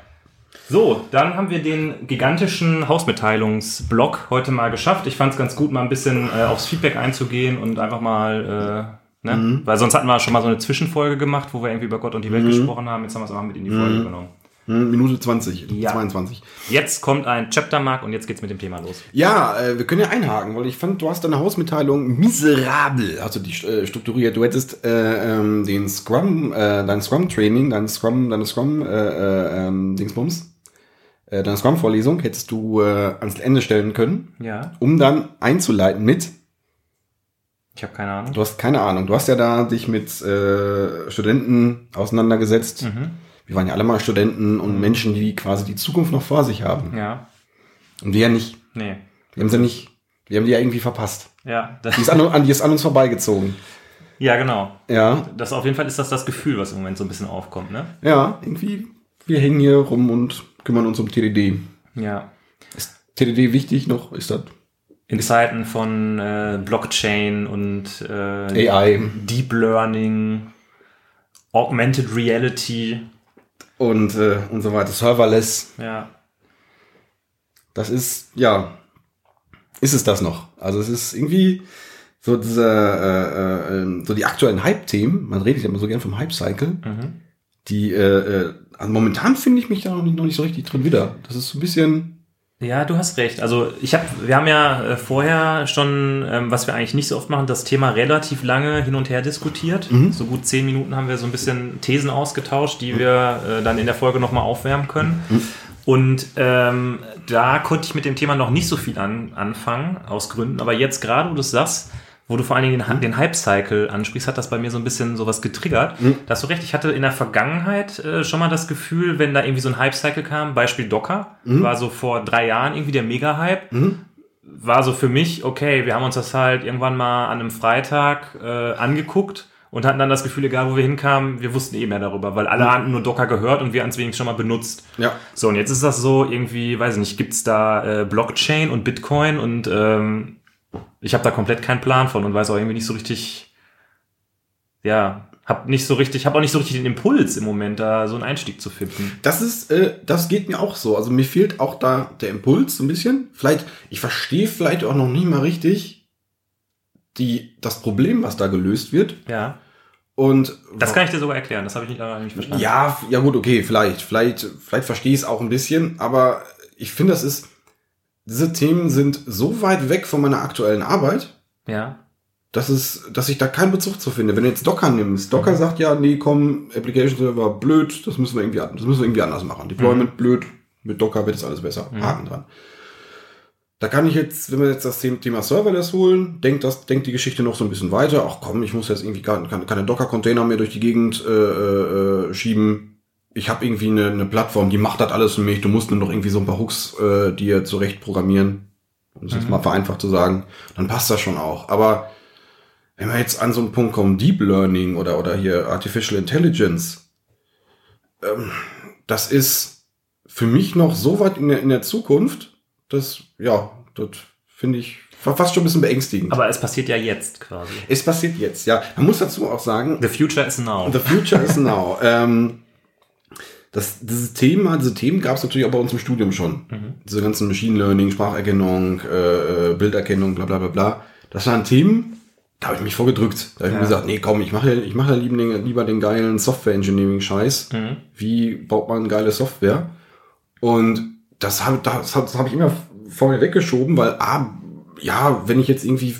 So, dann haben wir den gigantischen Hausmitteilungsblock heute mal geschafft. Ich fand es ganz gut, mal ein bisschen äh, aufs Feedback einzugehen und einfach mal, äh, ne? Mhm. Weil sonst hatten wir schon mal so eine Zwischenfolge gemacht, wo wir irgendwie über Gott und die Mhm. Welt gesprochen haben. Jetzt haben wir es einfach mit in die Folge genommen. Hm, Minute 20, Ja. 22. Jetzt kommt ein Chaptermark und jetzt geht's mit dem Thema los. Ja, äh, wir können ja einhaken, weil ich fand, du hast deine Hausmitteilung miserabel, also die äh, strukturiert. Du hättest äh, ähm, den Scrum, äh, dein Scrum-Training, dein Scrum, deine Scrum, äh, äh, ähm, äh, deine Scrum-Vorlesung hättest du ans Ende stellen können, Ja, um dann einzuleiten mit. Ich habe keine Ahnung. Du hast keine Ahnung. Du hast ja da dich mit äh, Studenten auseinandergesetzt. Mhm. Wir waren ja alle mal Studenten und Menschen, die quasi die Zukunft noch vor sich haben. Ja, Und wir ja nicht. nee. Wir haben sie nicht. Wir haben die ja irgendwie verpasst. Ja, Die ist an, an, die ist an uns vorbeigezogen. ja, genau. Ja, Das auf jeden Fall ist das das Gefühl, was im Moment so ein bisschen aufkommt, ne? ja, irgendwie. Wir hängen hier rum und kümmern uns um TDD. Ja. Ist TDD wichtig noch? Ist das In Zeiten von äh, Blockchain und äh, AI? Deep Learning, Augmented Reality, Und, äh, und so weiter. Serverless. ja. Das ist, ja, ist es das noch? Also es ist irgendwie so diese, äh, äh, ähm, so die aktuellen Hype-Themen. Man redet ja immer so gern vom Hype-Cycle. Mhm. Die, äh, also momentan finde ich mich da noch nicht, noch nicht so richtig drin wieder. Das ist so ein bisschen, Ja, du hast recht. Also ich habe, wir haben ja äh, vorher schon, ähm, was wir eigentlich nicht so oft machen, das Thema relativ lange hin und her diskutiert. So gut zehn Minuten haben wir so ein bisschen Thesen ausgetauscht, die wir äh, dann in der Folge nochmal aufwärmen können. Und ähm, da konnte ich mit dem Thema noch nicht so viel an, anfangen, aus Gründen. Aber jetzt gerade, wo du es sagst, wo du vor allen Dingen den, den Hype-Cycle ansprichst, hat das bei mir so ein bisschen sowas getriggert. Da hast du recht, ich hatte in der Vergangenheit äh, schon mal das Gefühl, wenn da irgendwie so ein Hype-Cycle kam, Beispiel Docker, war so vor drei Jahren irgendwie der Mega-Hype, war so für mich, okay, wir haben uns das halt irgendwann mal an einem Freitag äh, angeguckt und hatten dann das Gefühl, egal wo wir hinkamen, wir wussten eh mehr darüber, weil alle hatten nur Docker gehört und wir hatten es wenigstens schon mal benutzt. ja. So, und jetzt ist das so irgendwie, weiß ich nicht, gibt's da äh, Blockchain und Bitcoin und ähm, ich habe da komplett keinen Plan von und weiß auch irgendwie nicht so richtig, ja, hab nicht so richtig, habe auch nicht so richtig den Impuls im Moment, da so einen Einstieg zu finden. Das ist, äh, das geht mir auch so. Also mir fehlt auch da der Impuls so ein bisschen. Vielleicht, ich verstehe vielleicht auch noch nicht mal richtig die, das Problem, was da gelöst wird. Ja, Und das kann ich dir sogar erklären, das habe ich nicht, nicht verstanden. Ja, ja gut, okay, vielleicht, vielleicht, vielleicht verstehe ich es auch ein bisschen, aber ich finde, das ist, diese Themen sind so weit weg von meiner aktuellen Arbeit, Ja, dass es, dass ich da keinen Bezug zu finde. Wenn du jetzt Docker nimmst, Docker sagt ja, nee, komm, Application Server blöd, das müssen wir irgendwie, das müssen wir irgendwie anders machen. Deployment blöd, mit Docker wird es alles besser. Haken dran. da kann ich jetzt, wenn wir jetzt das Thema Serverless holen, denkt das, denkt die Geschichte noch so ein bisschen weiter. Ach komm, ich muss jetzt irgendwie keine, keine Docker-Container mehr durch die Gegend äh, äh, schieben. Ich habe irgendwie eine, eine Plattform, die macht das alles für mich. Du musst nur noch irgendwie so ein paar Hooks äh, dir zurecht programmieren. Um es jetzt mal vereinfacht zu sagen, dann passt das schon auch. Aber wenn wir jetzt an so einen Punkt kommen, Deep Learning oder, oder hier Artificial Intelligence, ähm, das ist für mich noch so weit in der, in der Zukunft, dass, ja, das finde ich fast schon ein bisschen beängstigend. Aber es passiert ja jetzt quasi. es passiert jetzt, ja. Man muss dazu auch sagen, The future is now. The future is now. (laughs) ähm, das, dieses Thema, diese Themen gab es natürlich auch bei uns im Studium schon. Diese ganzen Machine Learning, Spracherkennung, äh, äh, Bilderkennung, bla bla bla bla. Das waren Themen, da habe ich mich vorgedrückt. Da habe ich Ja. mir gesagt, nee, komm, ich mache ich mache ja lieber den, lieber den geilen Software-Engineering-Scheiß. Wie baut man geile Software? Und das habe das hab, das hab ich immer vor mir weggeschoben, weil, ah, ja, wenn ich jetzt irgendwie,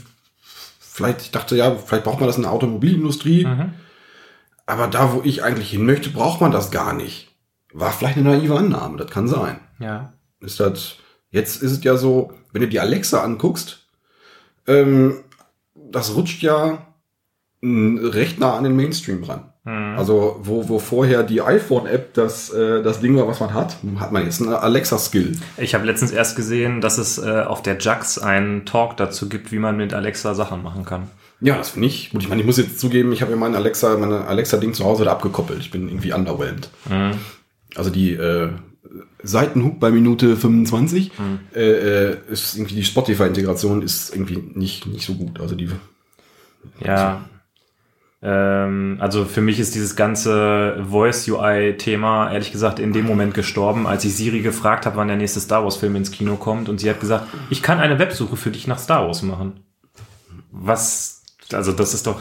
vielleicht, ich dachte, ja, vielleicht braucht man das in der Automobilindustrie. Aber da, wo ich eigentlich hin möchte, braucht man das gar nicht. War vielleicht eine naive Annahme, das kann sein. ja. Ist das, jetzt ist es ja so, wenn du die Alexa anguckst, ähm, das rutscht ja mh, recht nah an den Mainstream ran. Also, wo, wo vorher die iPhone-App das, äh, das Ding war, was man hat, hat man jetzt einen Alexa-Skill. Ich habe letztens erst gesehen, dass es äh, auf der Jax einen Talk dazu gibt, wie man mit Alexa Sachen machen kann. Ja, das finde ich. Gut, ich meine, ich muss jetzt zugeben, ich habe ja mein Alexa, meine Alexa-Ding zu Hause da abgekoppelt. Ich bin irgendwie underwhelmed. Also die äh, Seitenhook bei Minute 25 äh, äh, ist irgendwie die Spotify-Integration ist irgendwie nicht, nicht so gut. Also die Ja. Ähm, also für mich ist dieses ganze Voice-UI-Thema ehrlich gesagt in dem Moment gestorben, als ich Siri gefragt habe, wann der nächste Star Wars-Film ins Kino kommt und sie hat gesagt, ich kann eine Websuche für dich nach Star Wars machen. Was, also das ist doch,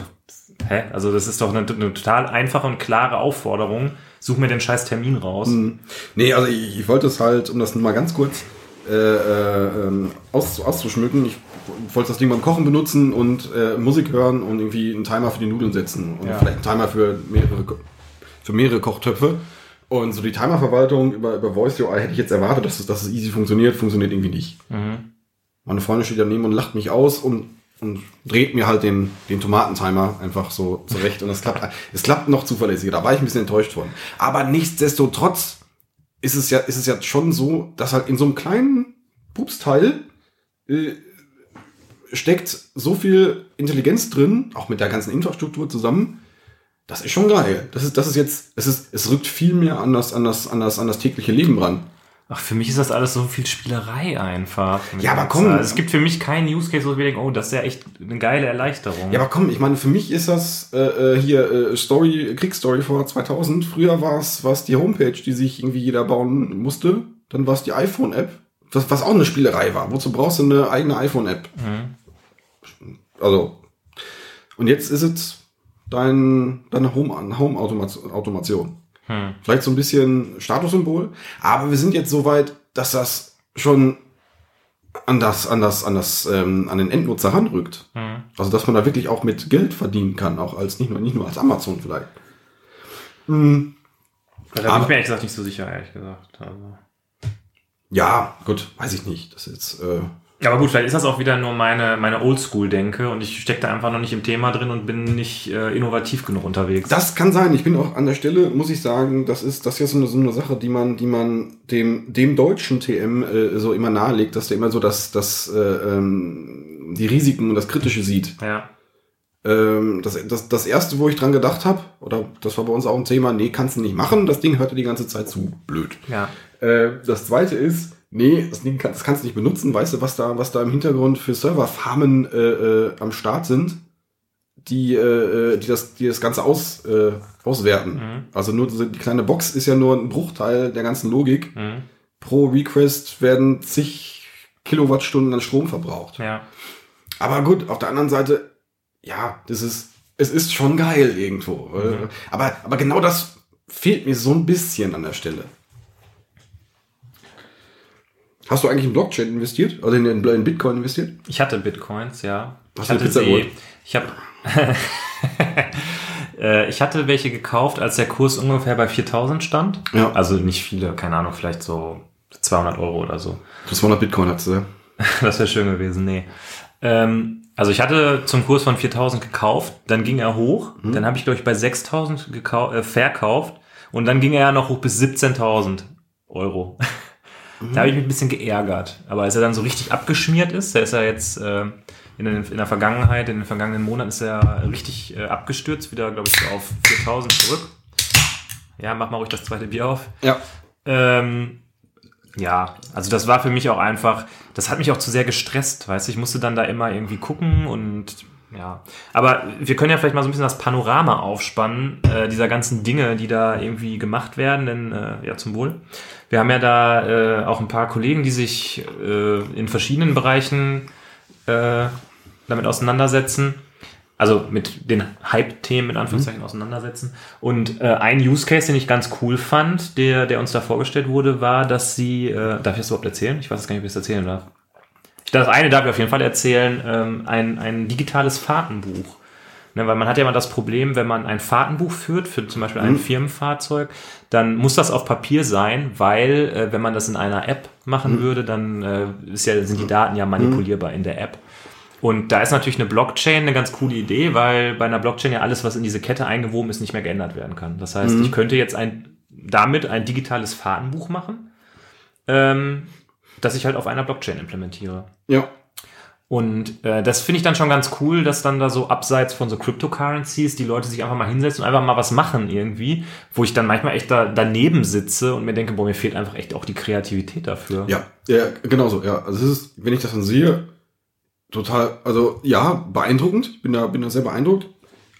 hä? Also das ist doch eine, eine total einfache und klare Aufforderung. Such mir den scheiß Termin raus. Nee, also ich, ich wollte es halt, um das mal ganz kurz äh, äh, ähm, aus, auszuschmücken, ich wollte das Ding beim Kochen benutzen und äh, Musik hören und irgendwie einen Timer für die Nudeln setzen und Ja. vielleicht einen Timer für mehrere, für mehrere Kochtöpfe. Und so die Timerverwaltung über, über Voice UI hätte ich jetzt erwartet, dass es, dass es easy funktioniert, funktioniert irgendwie nicht. Meine Freundin steht daneben und lacht mich aus und, und dreht mir halt den, den Tomatentimer einfach so zurecht. Und es klappt, es klappt noch zuverlässiger. Da war ich ein bisschen enttäuscht von. Aber nichtsdestotrotz ist es ja, ist es ja schon so, dass halt in so einem kleinen Pupsteil äh, steckt so viel Intelligenz drin, auch mit der ganzen Infrastruktur zusammen. Das ist schon geil. Das ist, das ist jetzt, es ist, es rückt viel mehr an das, an das, an das, an das tägliche Leben ran. Ach, für mich ist das alles so viel Spielerei einfach. Ja, aber komm. Also, es gibt für mich keinen Use Case, wo ich denke, oh, das ist ja echt eine geile Erleichterung. Ja, aber komm, ich meine, für mich ist das äh, äh, hier äh, Story, Kriegsstory vor 2000. Früher war es was die Homepage, die sich irgendwie jeder bauen musste. Dann war es die iPhone-App, was, was auch eine Spielerei war. Wozu brauchst du eine eigene iPhone-App? Also, und jetzt ist es dein, deine Home- Home-Automation. Vielleicht so ein bisschen Statussymbol, aber wir sind jetzt so weit, dass das schon an das, an das, an das, ähm, an den Endnutzer ranrückt. Also, dass man da wirklich auch mit Geld verdienen kann, auch als, nicht nur, nicht nur als Amazon vielleicht. da bin ich mir ehrlich gesagt nicht so sicher, ehrlich gesagt. Also. Ja, gut, weiß ich nicht. Das ist jetzt, äh, Aber gut, vielleicht ist das auch wieder nur meine, meine Oldschool-Denke und ich stecke da einfach noch nicht im Thema drin und bin nicht äh, innovativ genug unterwegs. Das kann sein. Ich bin auch an der Stelle, muss ich sagen, das ist das ist ja so eine, so eine Sache, die man, die man dem dem deutschen TM äh, so immer nahelegt, dass der immer so das das äh, ähm, die Risiken und das Kritische sieht. ja. Ähm, das, das das erste, wo ich dran gedacht habe, oder das war bei uns auch ein Thema, nee, kannst du nicht machen. Das Ding hörte die ganze Zeit zu, blöd. Ja. Äh, das zweite ist, nee, das Ding kann, das kannst du nicht benutzen. Weißt du, was da, was da im Hintergrund für Serverfarmen äh, äh, am Start sind, die, äh, äh, die das, die das Ganze aus, äh, auswerten. Also nur die kleine Box ist ja nur ein Bruchteil der ganzen Logik. Mhm. Pro Request werden zig Kilowattstunden an Strom verbraucht. Ja. Aber gut, auf der anderen Seite, ja, das ist, es ist schon geil irgendwo. Äh, Aber, aber genau das fehlt mir so ein bisschen an der Stelle. Hast du eigentlich in Blockchain investiert? Also in, in Bitcoin investiert? Ich hatte Bitcoins, ja. Hast ich du hatte Pizza geholt? Ich habe (laughs) äh, ich hatte welche gekauft, als der Kurs ungefähr bei 4000 stand. Ja. Also nicht viele, keine Ahnung, vielleicht so 200 Euro oder so. Das 200 Bitcoin hattest du, ja? (laughs) Das wäre schön gewesen, nee. Ähm, also ich hatte zum Kurs von 4000 gekauft, dann ging er hoch, dann habe ich glaube ich bei 6000 gekau- äh, verkauft und dann ging er ja noch hoch bis 17.000 Euro. (laughs) Da habe ich mich ein bisschen geärgert. Aber als er dann so richtig abgeschmiert ist, da ist er jetzt äh, in, den, in der Vergangenheit, in den vergangenen Monaten ist er richtig äh, abgestürzt, wieder glaube ich so auf 4000 zurück. Ja, mach mal ruhig das zweite Bier auf. Ja. Ähm, ja, also das war für mich auch einfach, das hat mich auch zu sehr gestresst, weißt du, ich musste dann da immer irgendwie gucken und ja. Aber wir können ja vielleicht mal so ein bisschen das Panorama aufspannen, äh, dieser ganzen Dinge, die da irgendwie gemacht werden, denn äh, ja, zum Wohl. Wir haben ja da äh, auch ein paar Kollegen, die sich äh, in verschiedenen Bereichen äh, damit auseinandersetzen also mit den Hype-Themen in Anführungszeichen auseinandersetzen. Und äh, ein Use Case, den ich ganz cool fand, der, der uns da vorgestellt wurde, war, dass sie, äh, darf ich das überhaupt erzählen? Ich weiß es gar nicht, ob ich das erzählen darf. Das eine darf ich auf jeden Fall erzählen, ähm, ein, ein digitales Fahrtenbuch. Ne, weil man hat ja immer das Problem, wenn man ein Fahrtenbuch führt, für zum Beispiel ein Firmenfahrzeug, dann muss das auf Papier sein, weil äh, wenn man das in einer App machen würde, dann äh, ist ja, sind die Daten ja manipulierbar in der App. Und da ist natürlich eine Blockchain eine ganz coole Idee, weil bei einer Blockchain ja alles, was in diese Kette eingewoben ist, nicht mehr geändert werden kann. Das heißt, ich könnte jetzt ein, damit ein digitales Fahrtenbuch machen, ähm, das ich halt auf einer Blockchain implementiere. Ja. Und äh, das finde ich dann schon ganz cool, dass dann da so abseits von so Cryptocurrencies die Leute sich einfach mal hinsetzen und einfach mal was machen irgendwie, wo ich dann manchmal echt da daneben sitze und mir denke, boah, mir fehlt einfach echt auch die Kreativität dafür. Ja, ja, genau so, ja. Also es ist, wenn ich das dann sehe, total, also ja, beeindruckend. Ich bin da, bin da sehr beeindruckt.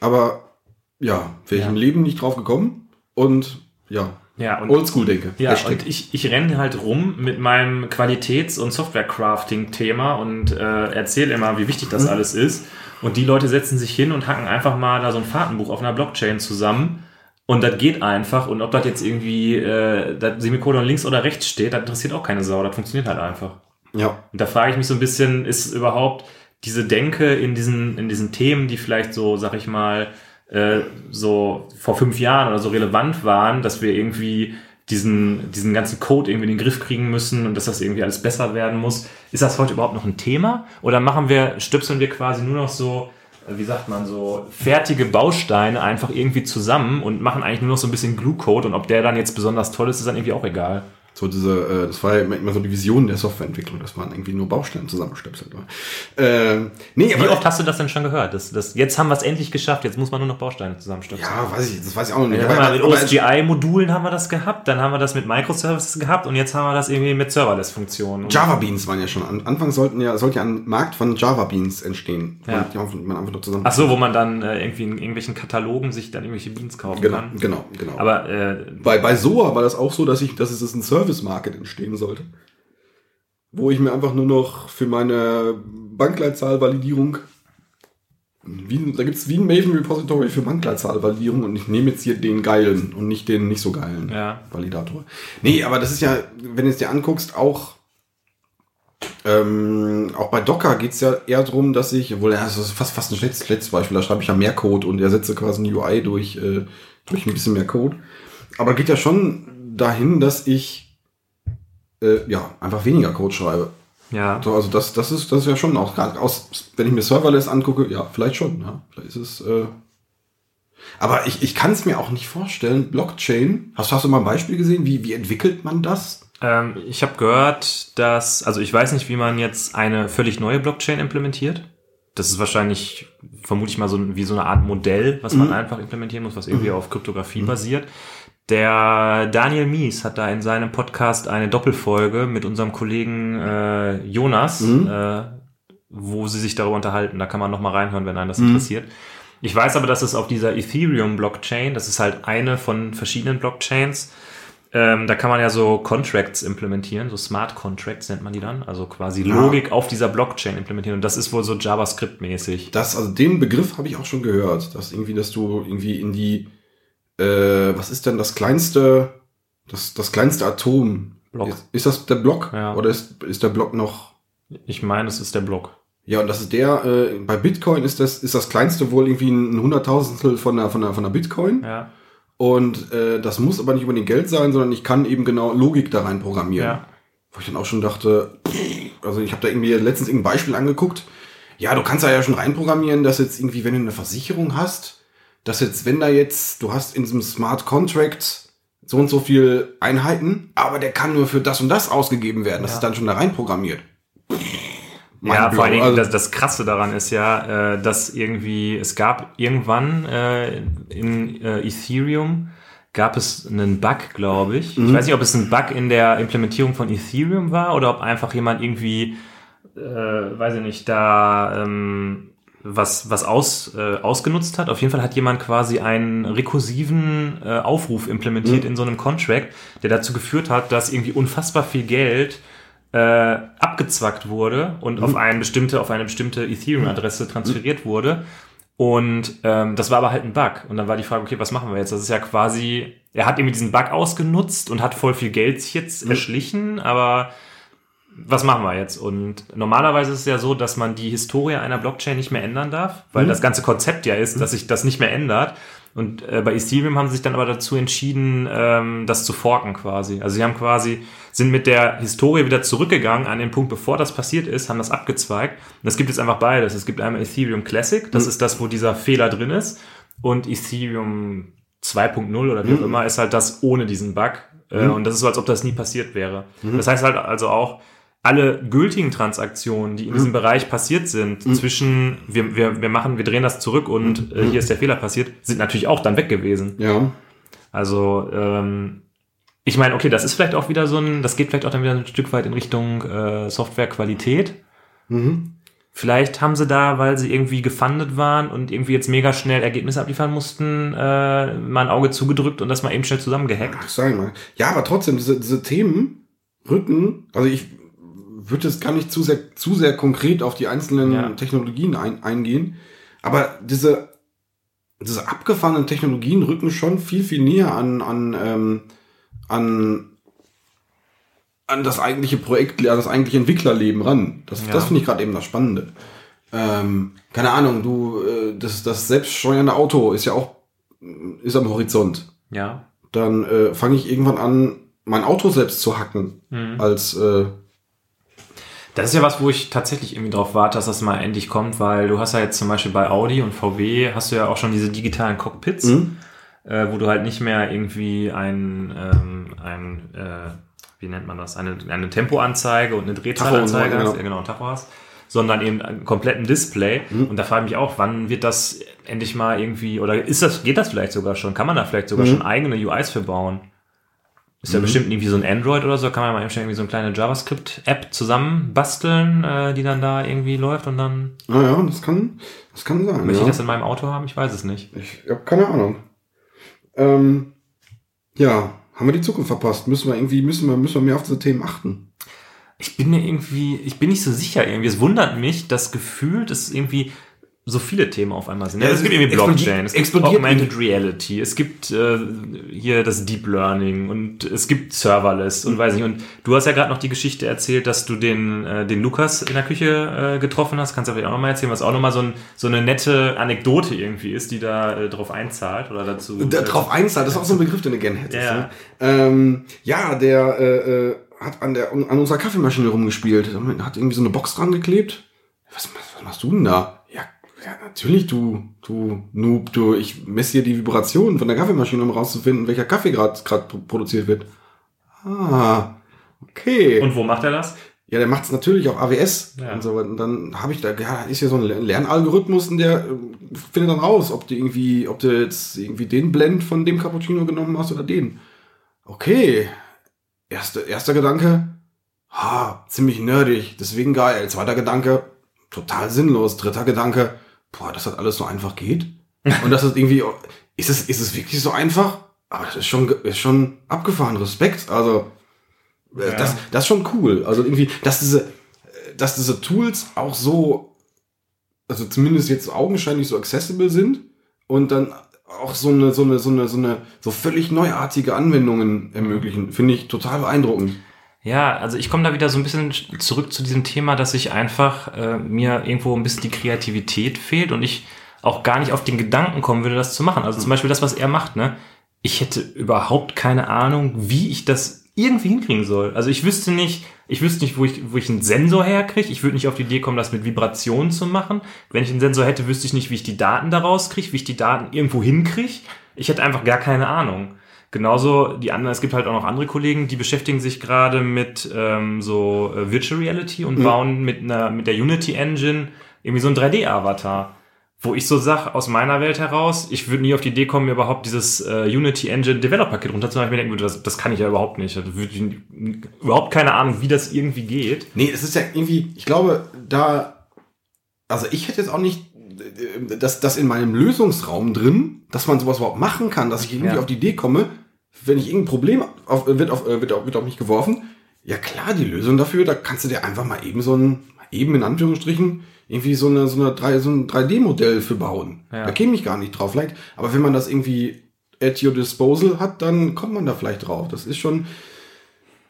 Aber ja, wäre ich Ja. im Leben nicht drauf gekommen. Und ja, Ja, und oldschool denke. Ja, Hashtag. und ich, ich renne halt rum mit meinem Qualitäts- und Software-Crafting-Thema und äh, erzähle immer, wie wichtig das alles ist. Und die Leute setzen sich hin und hacken einfach mal da so ein Fahrtenbuch auf einer Blockchain zusammen. Und das geht einfach. Und ob das jetzt irgendwie äh, das Semikolon links oder rechts steht, das interessiert auch keine Sau. Das funktioniert halt einfach. ja, Und da frage ich mich so ein bisschen, ist überhaupt diese Denke in diesen, in diesen Themen, die vielleicht so, sag ich mal, äh, so vor fünf Jahren oder so relevant waren, dass wir irgendwie diesen, diesen ganzen Code irgendwie in den Griff kriegen müssen und dass das irgendwie alles besser werden muss. Ist das heute überhaupt noch ein Thema? Oder machen wir, stöpseln wir quasi nur noch so, äh, wie sagt man, so fertige Bausteine einfach irgendwie zusammen und machen eigentlich nur noch so ein bisschen Glue-Code und ob der dann jetzt besonders toll ist, ist dann irgendwie auch egal. So diese, äh, das war ja immer- so die Vision der Softwareentwicklung, dass man irgendwie nur Bausteine zusammenstöpselt. Ähm, nee, Wie oft hast du das denn schon gehört? Das, das, jetzt haben wir es endlich geschafft, jetzt muss man nur noch Bausteine zusammenstöpseln. ja, weiß ich, das weiß ich auch noch nicht. Ja, aber, mit OSGI-Modulen haben wir das gehabt, dann haben wir das mit Microservices gehabt und jetzt haben wir das irgendwie mit Serverless-Funktionen. Java Beans waren ja schon an. Anfang sollten ja, sollte ja ein Markt von Java Beans entstehen. Ja. Die man einfach nur zusammen. Ach so, wo man dann äh, irgendwie in irgendwelchen Katalogen sich dann irgendwelche Beans kaufen Genau, kann. genau, genau. Aber äh, Bei, bei SOA war das auch so, dass ich, dass es ein Service Market entstehen sollte. Wo ich mir einfach nur noch für meine Bankleitzahlvalidierung, wie, da gibt's wie ein Maven Repository für Bankleitzahlvalidierung und ich nehme jetzt hier den geilen und nicht den nicht so geilen Ja. Validator. Nee, aber das ist ja, wenn du es dir anguckst, auch ähm, auch bei Docker geht's ja eher drum, dass ich, obwohl ja, das ist fast, fast ein letztes Beispiel, da schreibe ich ja mehr Code und ersetze quasi ein UI durch, äh, durch ein bisschen mehr Code. Aber geht ja schon dahin, dass ich äh, ja einfach weniger Code schreibe. ja. So, also das, das ist das ist ja schon auch gerade aus, wenn ich mir Serverless angucke, ja, vielleicht schon, ja. Vielleicht ist es. Äh, aber ich, ich kann es mir auch nicht vorstellen. Blockchain, hast, hast du mal ein Beispiel gesehen? Wie, wie entwickelt man das? Ähm, ich habe gehört, dass, also ich weiß nicht, wie man jetzt eine völlig neue Blockchain implementiert. Das ist wahrscheinlich, vermute ich mal, so wie so eine Art Modell, was man einfach implementieren muss, was irgendwie auf Kryptographie basiert. Der Daniel Mies hat da in seinem Podcast eine Doppelfolge mit unserem Kollegen äh, Jonas, äh, wo sie sich darüber unterhalten. Da kann man noch mal reinhören, wenn einen das interessiert. Ich weiß aber, dass es auf dieser Ethereum-Blockchain, das ist halt eine von verschiedenen Blockchains, ähm, da kann man ja so Contracts implementieren, so Smart Contracts nennt man die dann, also quasi Logik auf dieser Blockchain implementieren. Und das ist wohl so JavaScript-mäßig. Das, also den Begriff habe ich auch schon gehört, dass irgendwie, dass du irgendwie in die, äh, was ist denn das kleinste, das, das kleinste Atom? Block. Ist, ist das der Block? Ja. Oder ist, ist der Block noch? Ich meine, es ist der Block. Ja, und das ist der, äh, bei Bitcoin ist das, ist das kleinste wohl irgendwie ein Hunderttausendstel von der, von der, von der Bitcoin. Ja, Und äh, das muss aber nicht unbedingt Geld sein, sondern ich kann eben genau Logik da rein programmieren. ja. Wo ich dann auch schon dachte, also ich habe da irgendwie letztens irgendein Beispiel angeguckt. Ja, du kannst da ja schon reinprogrammieren, dass jetzt irgendwie, wenn du eine Versicherung hast, dass jetzt, wenn da jetzt, du hast in diesem Smart Contract so und so viel Einheiten, aber der kann nur für das und das ausgegeben werden. Das Ja. ist dann schon da reinprogrammiert. Ja, vor allen Dingen, Also- das, das Krasse daran ist ja, äh, dass irgendwie, es gab irgendwann äh, in äh, Ethereum gab es einen Bug, glaube ich. Mhm. Ich weiß nicht, ob es ein Bug in der Implementierung von Ethereum war oder ob einfach jemand irgendwie, äh, weiß ich nicht, da ähm, was, was aus, äh, ausgenutzt hat. Auf jeden Fall hat jemand quasi einen rekursiven äh, Aufruf implementiert Mhm. in so einem Contract, der dazu geführt hat, dass irgendwie unfassbar viel Geld äh, abgezwackt wurde und auf eine bestimmte, auf eine bestimmte Ethereum-Adresse transferiert wurde. Und ähm, das war aber halt ein Bug. Und dann war die Frage, okay, was machen wir jetzt? Das ist ja quasi, er hat irgendwie diesen Bug ausgenutzt und hat voll viel Geld jetzt erschlichen, aber was machen wir jetzt? Und normalerweise ist es ja so, dass man die Historie einer Blockchain nicht mehr ändern darf, weil das ganze Konzept ja ist, dass sich das nicht mehr ändert. Und äh, bei Ethereum haben sie sich dann aber dazu entschieden, ähm, das zu forken quasi. Also sie haben quasi, sind mit der Historie wieder zurückgegangen an den Punkt, bevor das passiert ist, haben das abgezweigt. Und es gibt jetzt einfach beides. Es gibt einmal Ethereum Classic, das ist das, wo dieser Fehler drin ist. Und Ethereum 2.0 oder wie auch immer ist halt das ohne diesen Bug. Äh, Und das ist so, als ob das nie passiert wäre. Das heißt halt also auch, alle gültigen Transaktionen, die in diesem Bereich passiert sind, zwischen wir, wir, wir machen, wir drehen das zurück und äh, hier ist der Fehler passiert, sind natürlich auch dann weg gewesen. Ja. Also ähm, ich meine, okay, das ist vielleicht auch wieder so ein, das geht vielleicht auch dann wieder ein Stück weit in Richtung äh, Softwarequalität. Mhm. Vielleicht haben sie da, weil sie irgendwie gefundet waren und irgendwie jetzt mega schnell Ergebnisse abliefern mussten, äh, mal ein Auge zugedrückt und das mal eben schnell zusammengehackt. Ach, sagen wir. Ja, aber trotzdem, diese, diese Themen rücken, also ich würde jetzt gar nicht zu sehr, zu sehr konkret auf die einzelnen Ja. Technologien ein, eingehen, aber diese, diese abgefahrenen Technologien rücken schon viel, viel näher an, an, ähm, an, an das eigentliche Projekt, an das eigentliche Entwicklerleben ran. Das, Ja. das finde ich gerade eben das Spannende. Ähm, keine Ahnung, du, äh, das, das selbststeuernde Auto ist ja auch, ist am Horizont Ja. dann äh, fange ich irgendwann an, mein Auto selbst zu hacken. Mhm. Als äh, Das ist ja was, wo ich tatsächlich irgendwie drauf warte, dass das mal endlich kommt, weil du hast ja jetzt zum Beispiel bei Audi und VW hast du ja auch schon diese digitalen Cockpits, Mhm. äh, wo du halt nicht mehr irgendwie ein, ähm, ein äh, wie nennt man das, eine, eine Tempoanzeige und eine Drehzahlanzeige Tacho, hast, genau. ja, genau, ein Tacho hast, sondern eben einen kompletten Display. Mhm. Und da frage ich mich auch, wann wird das endlich mal irgendwie, oder ist das, geht das vielleicht sogar schon? Kann man da vielleicht sogar Mhm. schon eigene UIs für bauen? Ist ja bestimmt irgendwie so ein Android oder so, kann man ja mal eben schnell irgendwie so eine kleine JavaScript-App zusammenbasteln, äh, die dann da irgendwie läuft und dann naja, das kann, das kann sein. möchte ja. ich das in meinem Auto haben? Ich weiß es nicht. Ich habe keine Ahnung. Ähm, ja, haben wir die Zukunft verpasst? Müssen wir irgendwie, müssen wir, müssen wir mehr auf diese Themen achten? Ich bin mir irgendwie, ich bin nicht so sicher irgendwie. Es wundert mich, dass gefühlt es irgendwie so viele Themen auf einmal sind. Ja, es gibt irgendwie Blockchain, es gibt Augmented Reality, es gibt äh, hier das Deep Learning und es gibt Serverless und weiß nicht. Und du hast ja gerade noch die Geschichte erzählt, dass du den, äh, den Lukas in der Küche äh, getroffen hast. Kannst du vielleicht auch nochmal erzählen, was auch nochmal so, ein, so eine nette Anekdote irgendwie ist, die da äh, drauf einzahlt oder dazu. Der äh, drauf einzahlt, das ist auch so ein Begriff, den du gerne hättest. Ja. Ne? Ähm, ja, der äh, äh, hat an, der, an unserer Kaffeemaschine rumgespielt. Hat irgendwie so eine Box dran geklebt. Was, was machst du denn da? Ja, natürlich, du, du Noob, du, ich messe hier die Vibrationen von der Kaffeemaschine, um rauszufinden, welcher Kaffee gerade produziert wird. Ah, okay. Und wo macht er das? Ja, der macht es natürlich auf AWS Ja. und so. Und dann habe ich da, ja, ist ja so ein Lernalgorithmus und der äh, findet dann raus, ob du irgendwie, ob du jetzt irgendwie den Blend von dem Cappuccino genommen hast oder den. Okay. Erste, erster Gedanke, ha, ziemlich nerdig, deswegen geil. Zweiter Gedanke, total sinnlos. Dritter Gedanke, boah, dass das alles so einfach geht. Und das ist irgendwie, ist es, ist es wirklich so einfach? Aber das ist schon, ist schon abgefahren. Respekt. Also, äh, Ja. das, das ist schon cool. Also irgendwie, dass diese, äh, dass diese Tools auch so, also zumindest jetzt augenscheinlich so accessible sind und dann auch so eine, so eine, so eine, so eine, so völlig neuartige Anwendungen ermöglichen, finde ich total beeindruckend. Ja, also ich komme da wieder so ein bisschen zurück zu diesem Thema, dass ich einfach äh, mir irgendwo ein bisschen die Kreativität fehlt und ich auch gar nicht auf den Gedanken kommen würde, das zu machen. Also zum Beispiel das, was er macht, ne? Ich hätte überhaupt keine Ahnung, wie ich das irgendwie hinkriegen soll. Also ich wüsste nicht, ich wüsste nicht, wo ich, wo ich einen Sensor herkriege. Ich würde nicht auf die Idee kommen, das mit Vibrationen zu machen. Wenn ich einen Sensor hätte, wüsste ich nicht, wie ich die Daten daraus kriege, wie ich die Daten irgendwo hinkriege. Ich hätte einfach gar keine Ahnung. Genauso die anderen, es gibt halt auch noch andere Kollegen, die beschäftigen sich gerade mit ähm, so äh, Virtual Reality und bauen mit einer mit der Unity Engine irgendwie so ein 3D-Avatar. Wo ich so sag, aus meiner Welt heraus, ich würde nie auf die Idee kommen, mir überhaupt dieses äh, Unity Engine Developer Kit runterzumachen. Ich mir würde, das, das kann ich ja überhaupt nicht. Da würde ich überhaupt keine Ahnung, wie das irgendwie geht. Nee, es ist ja irgendwie, ich glaube, da, also ich hätte jetzt auch nicht das, das in meinem Lösungsraum drin, dass man sowas überhaupt machen kann, dass ich irgendwie Ja. auf die Idee komme, wenn ich irgendein Problem auf, wird, auf, äh, wird, auf, wird auf mich geworfen, ja klar, die Lösung dafür, da kannst du dir einfach mal eben so ein, eben in Anführungsstrichen, irgendwie so eine, so eine 3, so ein 3D-Modell für bauen. Ja. Da käme ich gar nicht drauf. Vielleicht, aber wenn man das irgendwie at your disposal hat, dann kommt man da vielleicht drauf. Das ist schon,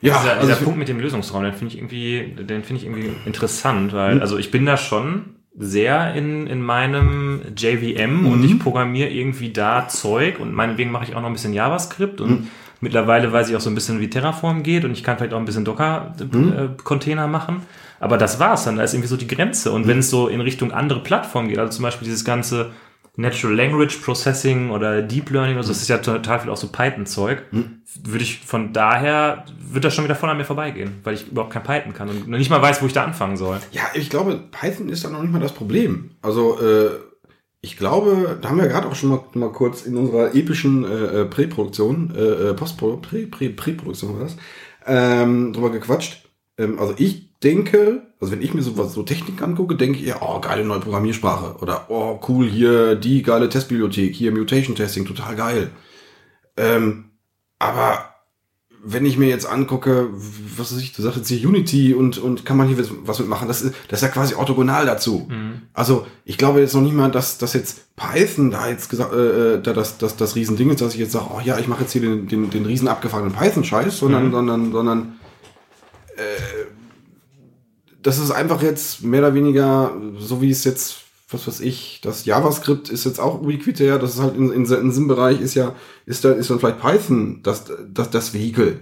ja, dieser, also dieser Punkt mit dem Lösungsraum, den finde ich irgendwie, den finde ich irgendwie interessant, Hm. weil, also ich bin da schon sehr in, in meinem JVM Mhm. und ich programmiere irgendwie da Zeug und meinetwegen mache ich auch noch ein bisschen JavaScript und Mhm. mittlerweile weiß ich auch so ein bisschen, wie Terraform geht und ich kann vielleicht auch ein bisschen Mhm. Docker-Container machen. Aber das war's dann, da ist irgendwie so die Grenze. Und wenn es so in Richtung andere Plattformen geht, also zum Beispiel dieses ganze Natural Language Processing oder Deep Learning, also das ist ja total viel auch so Python-Zeug, würde ich von daher, wird das schon wieder voll an mir vorbeigehen, weil ich überhaupt kein Python kann und nicht mal weiß, wo ich da anfangen soll. Ja, ich glaube, Python ist da noch nicht mal das Problem. Also, äh, ich glaube, da haben wir gerade auch schon mal, mal kurz in unserer epischen äh, äh, Präproduktion, äh, äh, Postpro, Prä, Prä, Präproduktion war das, ähm, drüber gequatscht. Ähm, also ich denke, also wenn ich mir sowas so Technik angucke, denke ich, ja, oh, geile neue Programmiersprache. Oder, oh, cool, hier die geile Testbibliothek, hier Mutation Testing, total geil. Ähm, aber wenn ich mir jetzt angucke, was weiß ich, du sagst jetzt hier Unity und, und kann man hier was mitmachen, das ist, das ist ja quasi orthogonal dazu. Also ich glaube jetzt noch nicht mal, dass, dass jetzt Python da jetzt gesagt, äh, da das, das, das Riesending ist, dass ich jetzt sage, oh ja, ich mache jetzt hier den, den, den riesen abgefahrenen Python-Scheiß, sondern, sondern, sondern äh, das ist einfach jetzt mehr oder weniger, so wie es jetzt, was weiß ich, das JavaScript ist jetzt auch ubiquitär, das ist halt in, in, in SIM-Bereich ist ja, ist da, ist dann vielleicht Python das, das, das Vehikel.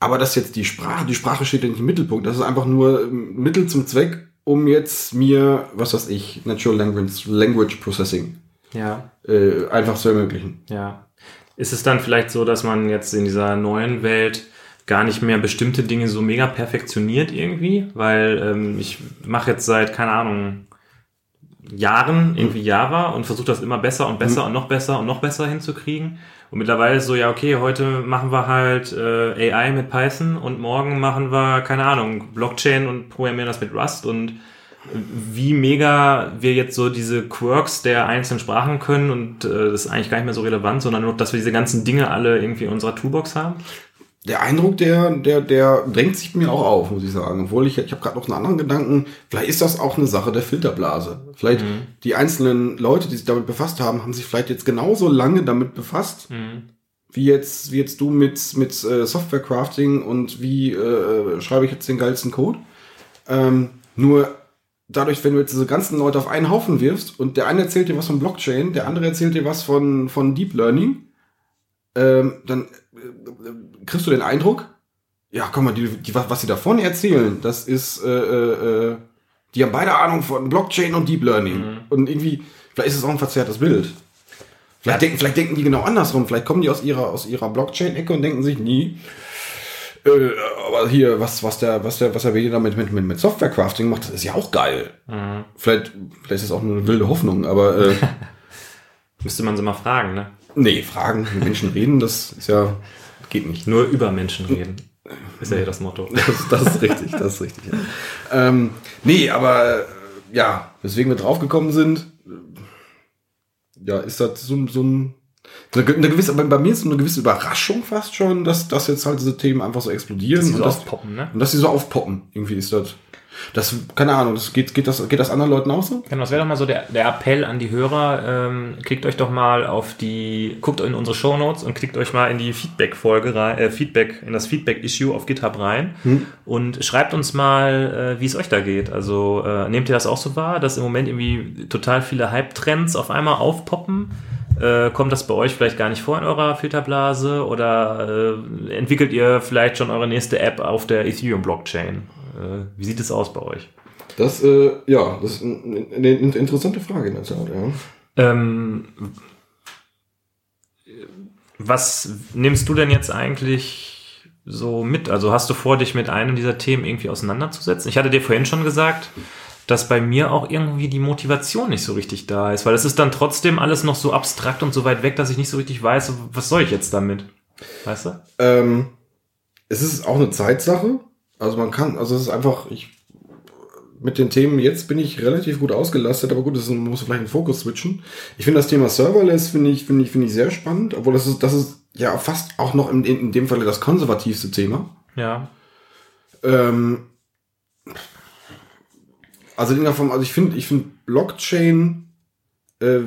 Aber das jetzt die Sprache, die Sprache steht ja nicht im Mittelpunkt, das ist einfach nur ähm, Mittel zum Zweck, um jetzt mir, was weiß ich, Natural Language, Language Processing Ja, äh, einfach zu ermöglichen. ja. Ist es dann vielleicht so, dass man jetzt in dieser neuen Welt gar nicht mehr bestimmte Dinge so mega perfektioniert irgendwie? Weil ähm, ich mache jetzt seit, keine Ahnung, Jahren irgendwie Java und versuche das immer besser und besser und noch besser und noch besser hinzukriegen. Und mittlerweile ist so, ja, okay, heute machen wir halt äh, AI mit Python und morgen machen wir, keine Ahnung, Blockchain und programmieren das mit Rust und wie mega wir jetzt so diese Quirks der einzelnen Sprachen können und äh, das ist eigentlich gar nicht mehr so relevant, sondern nur, dass wir diese ganzen Dinge alle irgendwie in unserer Toolbox haben. Der Eindruck, der, der, der drängt sich mir auch auf, muss ich sagen. Obwohl ich, ich habe gerade noch einen anderen Gedanken. Vielleicht ist das auch eine Sache der Filterblase. Vielleicht die einzelnen Leute, die sich damit befasst haben, haben sich vielleicht jetzt genauso lange damit befasst, wie jetzt, wie jetzt du mit, mit äh, Software Crafting und wie äh, schreibe ich jetzt den geilsten Code. Ähm, nur dadurch, wenn du jetzt diese ganzen Leute auf einen Haufen wirfst und der eine erzählt dir was von Blockchain, der andere erzählt dir was von, von Deep Learning, ähm, dann kriegst du den Eindruck, ja, guck mal, die, die, was sie davon erzählen, das ist, äh, äh, äh, die haben beide Ahnung von Blockchain und Deep Learning. Und irgendwie, vielleicht ist es auch ein verzerrtes Bild. Vielleicht, denken, vielleicht denken die genau andersrum. Vielleicht kommen die aus ihrer, aus ihrer Blockchain-Ecke und denken sich, nie, äh, aber hier, was, was der, was der, was der Willi da mit, mit, mit, Software-Crafting macht, das ist ja auch geil. Vielleicht, vielleicht ist es auch nur eine wilde Hoffnung, aber äh, (laughs) Müsste man sie mal fragen, ne? nee, Fragen, mit Menschen reden, das ist ja, (laughs) geht nicht. Nur über Menschen reden. Ist ja hier das Motto. Das, das ist richtig, das ist richtig. Ja. Ähm, nee, aber äh, ja, weswegen wir draufgekommen sind, äh, ja, ist das so, ein- so ein eine, ge- eine gewisse, bei, bei mir ist so eine gewisse Überraschung fast schon, dass, dass jetzt halt diese Themen einfach so explodieren Die so und, das, aufpoppen, ne? und dass sie so aufpoppen. Irgendwie ist das. Das, keine Ahnung, das geht, geht das, geht das anderen Leuten auch so? Genau, das wäre doch mal so der, der Appell an die Hörer. Ähm, klickt euch doch mal auf die, guckt in unsere Shownotes und klickt euch mal in die Feedback-Folge rein, äh, Feedback, in das Feedback-Issue auf GitHub rein und schreibt uns mal, äh, wie es euch da geht. Also äh, nehmt ihr das auch so wahr, dass im Moment irgendwie total viele Hype-Trends auf einmal aufpoppen? Äh, kommt das bei euch vielleicht gar nicht vor in eurer Filterblase oder äh, entwickelt ihr vielleicht schon eure nächste App auf der Ethereum-Blockchain? Äh, wie sieht es aus bei euch? Das, äh, ja, das ist eine, eine interessante Frage in der Tat, ja. Ähm, was nimmst du denn jetzt eigentlich so mit? Also hast du vor, dich mit einem dieser Themen irgendwie auseinanderzusetzen? Ich hatte dir vorhin schon gesagt, dass bei mir auch irgendwie die Motivation nicht so richtig da ist, weil es ist dann trotzdem alles noch so abstrakt und so weit weg, dass ich nicht so richtig weiß, was soll ich jetzt damit? Weißt du? Ähm, es ist auch eine Zeitsache. Also man kann, also es ist einfach, ich mit den Themen jetzt bin ich relativ gut ausgelastet, aber gut, das ist, man muss vielleicht den Fokus switchen. Ich finde das Thema Serverless finde ich finde ich finde ich sehr spannend, obwohl das ist das ist ja fast auch noch in, in, in dem Falle das konservativste Thema. Ja. Ähm, also in der Form, also ich finde ich finde Blockchain äh,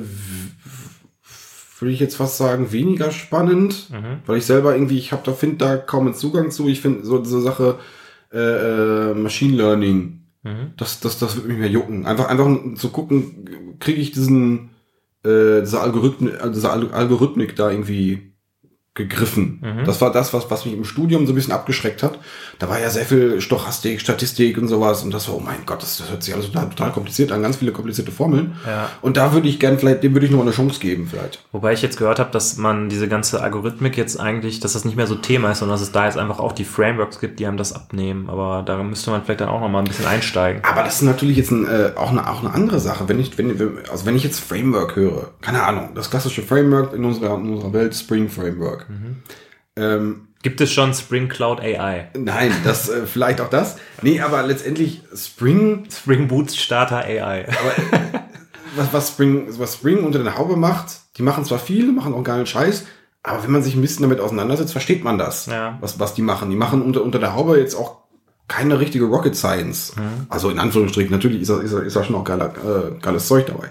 würde ich jetzt fast sagen weniger spannend, Mhm. weil ich selber irgendwie ich habe da finde da kaum einen Zugang zu. Ich finde so diese Sache äh, äh, Machine Learning Mhm. das, das, das wird mich mehr jucken. Einfach, einfach zu gucken, kriege ich diesen, äh, diese Algorithmik, äh, diese Al- Algorithmik da irgendwie gegriffen. Mhm. Das war das, was, was mich im Studium so ein bisschen abgeschreckt hat. Da war ja sehr viel Stochastik, Statistik und sowas. Und das war, oh mein Gott, das, das hört sich alles total, total kompliziert an, ganz viele komplizierte Formeln. Ja. Und da würde ich gern vielleicht, dem würde ich noch eine Chance geben, vielleicht. Wobei ich jetzt gehört habe, dass man diese ganze Algorithmik jetzt eigentlich, dass das nicht mehr so Thema ist, sondern dass es da jetzt einfach auch die Frameworks gibt, die einem das abnehmen. Aber da müsste man vielleicht dann auch noch mal ein bisschen einsteigen. Aber das ist natürlich jetzt ein, äh, auch, eine, auch eine andere Sache. Wenn ich, wenn, wenn- also wenn ich jetzt Framework höre, keine Ahnung, das klassische Framework in unserer, in unserer Welt, Spring Framework. Ähm, Gibt es schon Spring Cloud AI? nein, das äh, vielleicht auch das. Nee, aber letztendlich Spring, Spring Boot Starter AI. was, was Spring, was Spring unter der Haube macht, die machen zwar viel, machen auch geilen Scheiß, aber wenn man sich ein bisschen damit auseinandersetzt, versteht man das, Ja. was, was die machen. Die machen unter, unter der Haube jetzt auch keine richtige Rocket Science. Also in Anführungsstrichen, natürlich ist da, ist da, ist da schon auch geiler, äh, geiles Zeug dabei.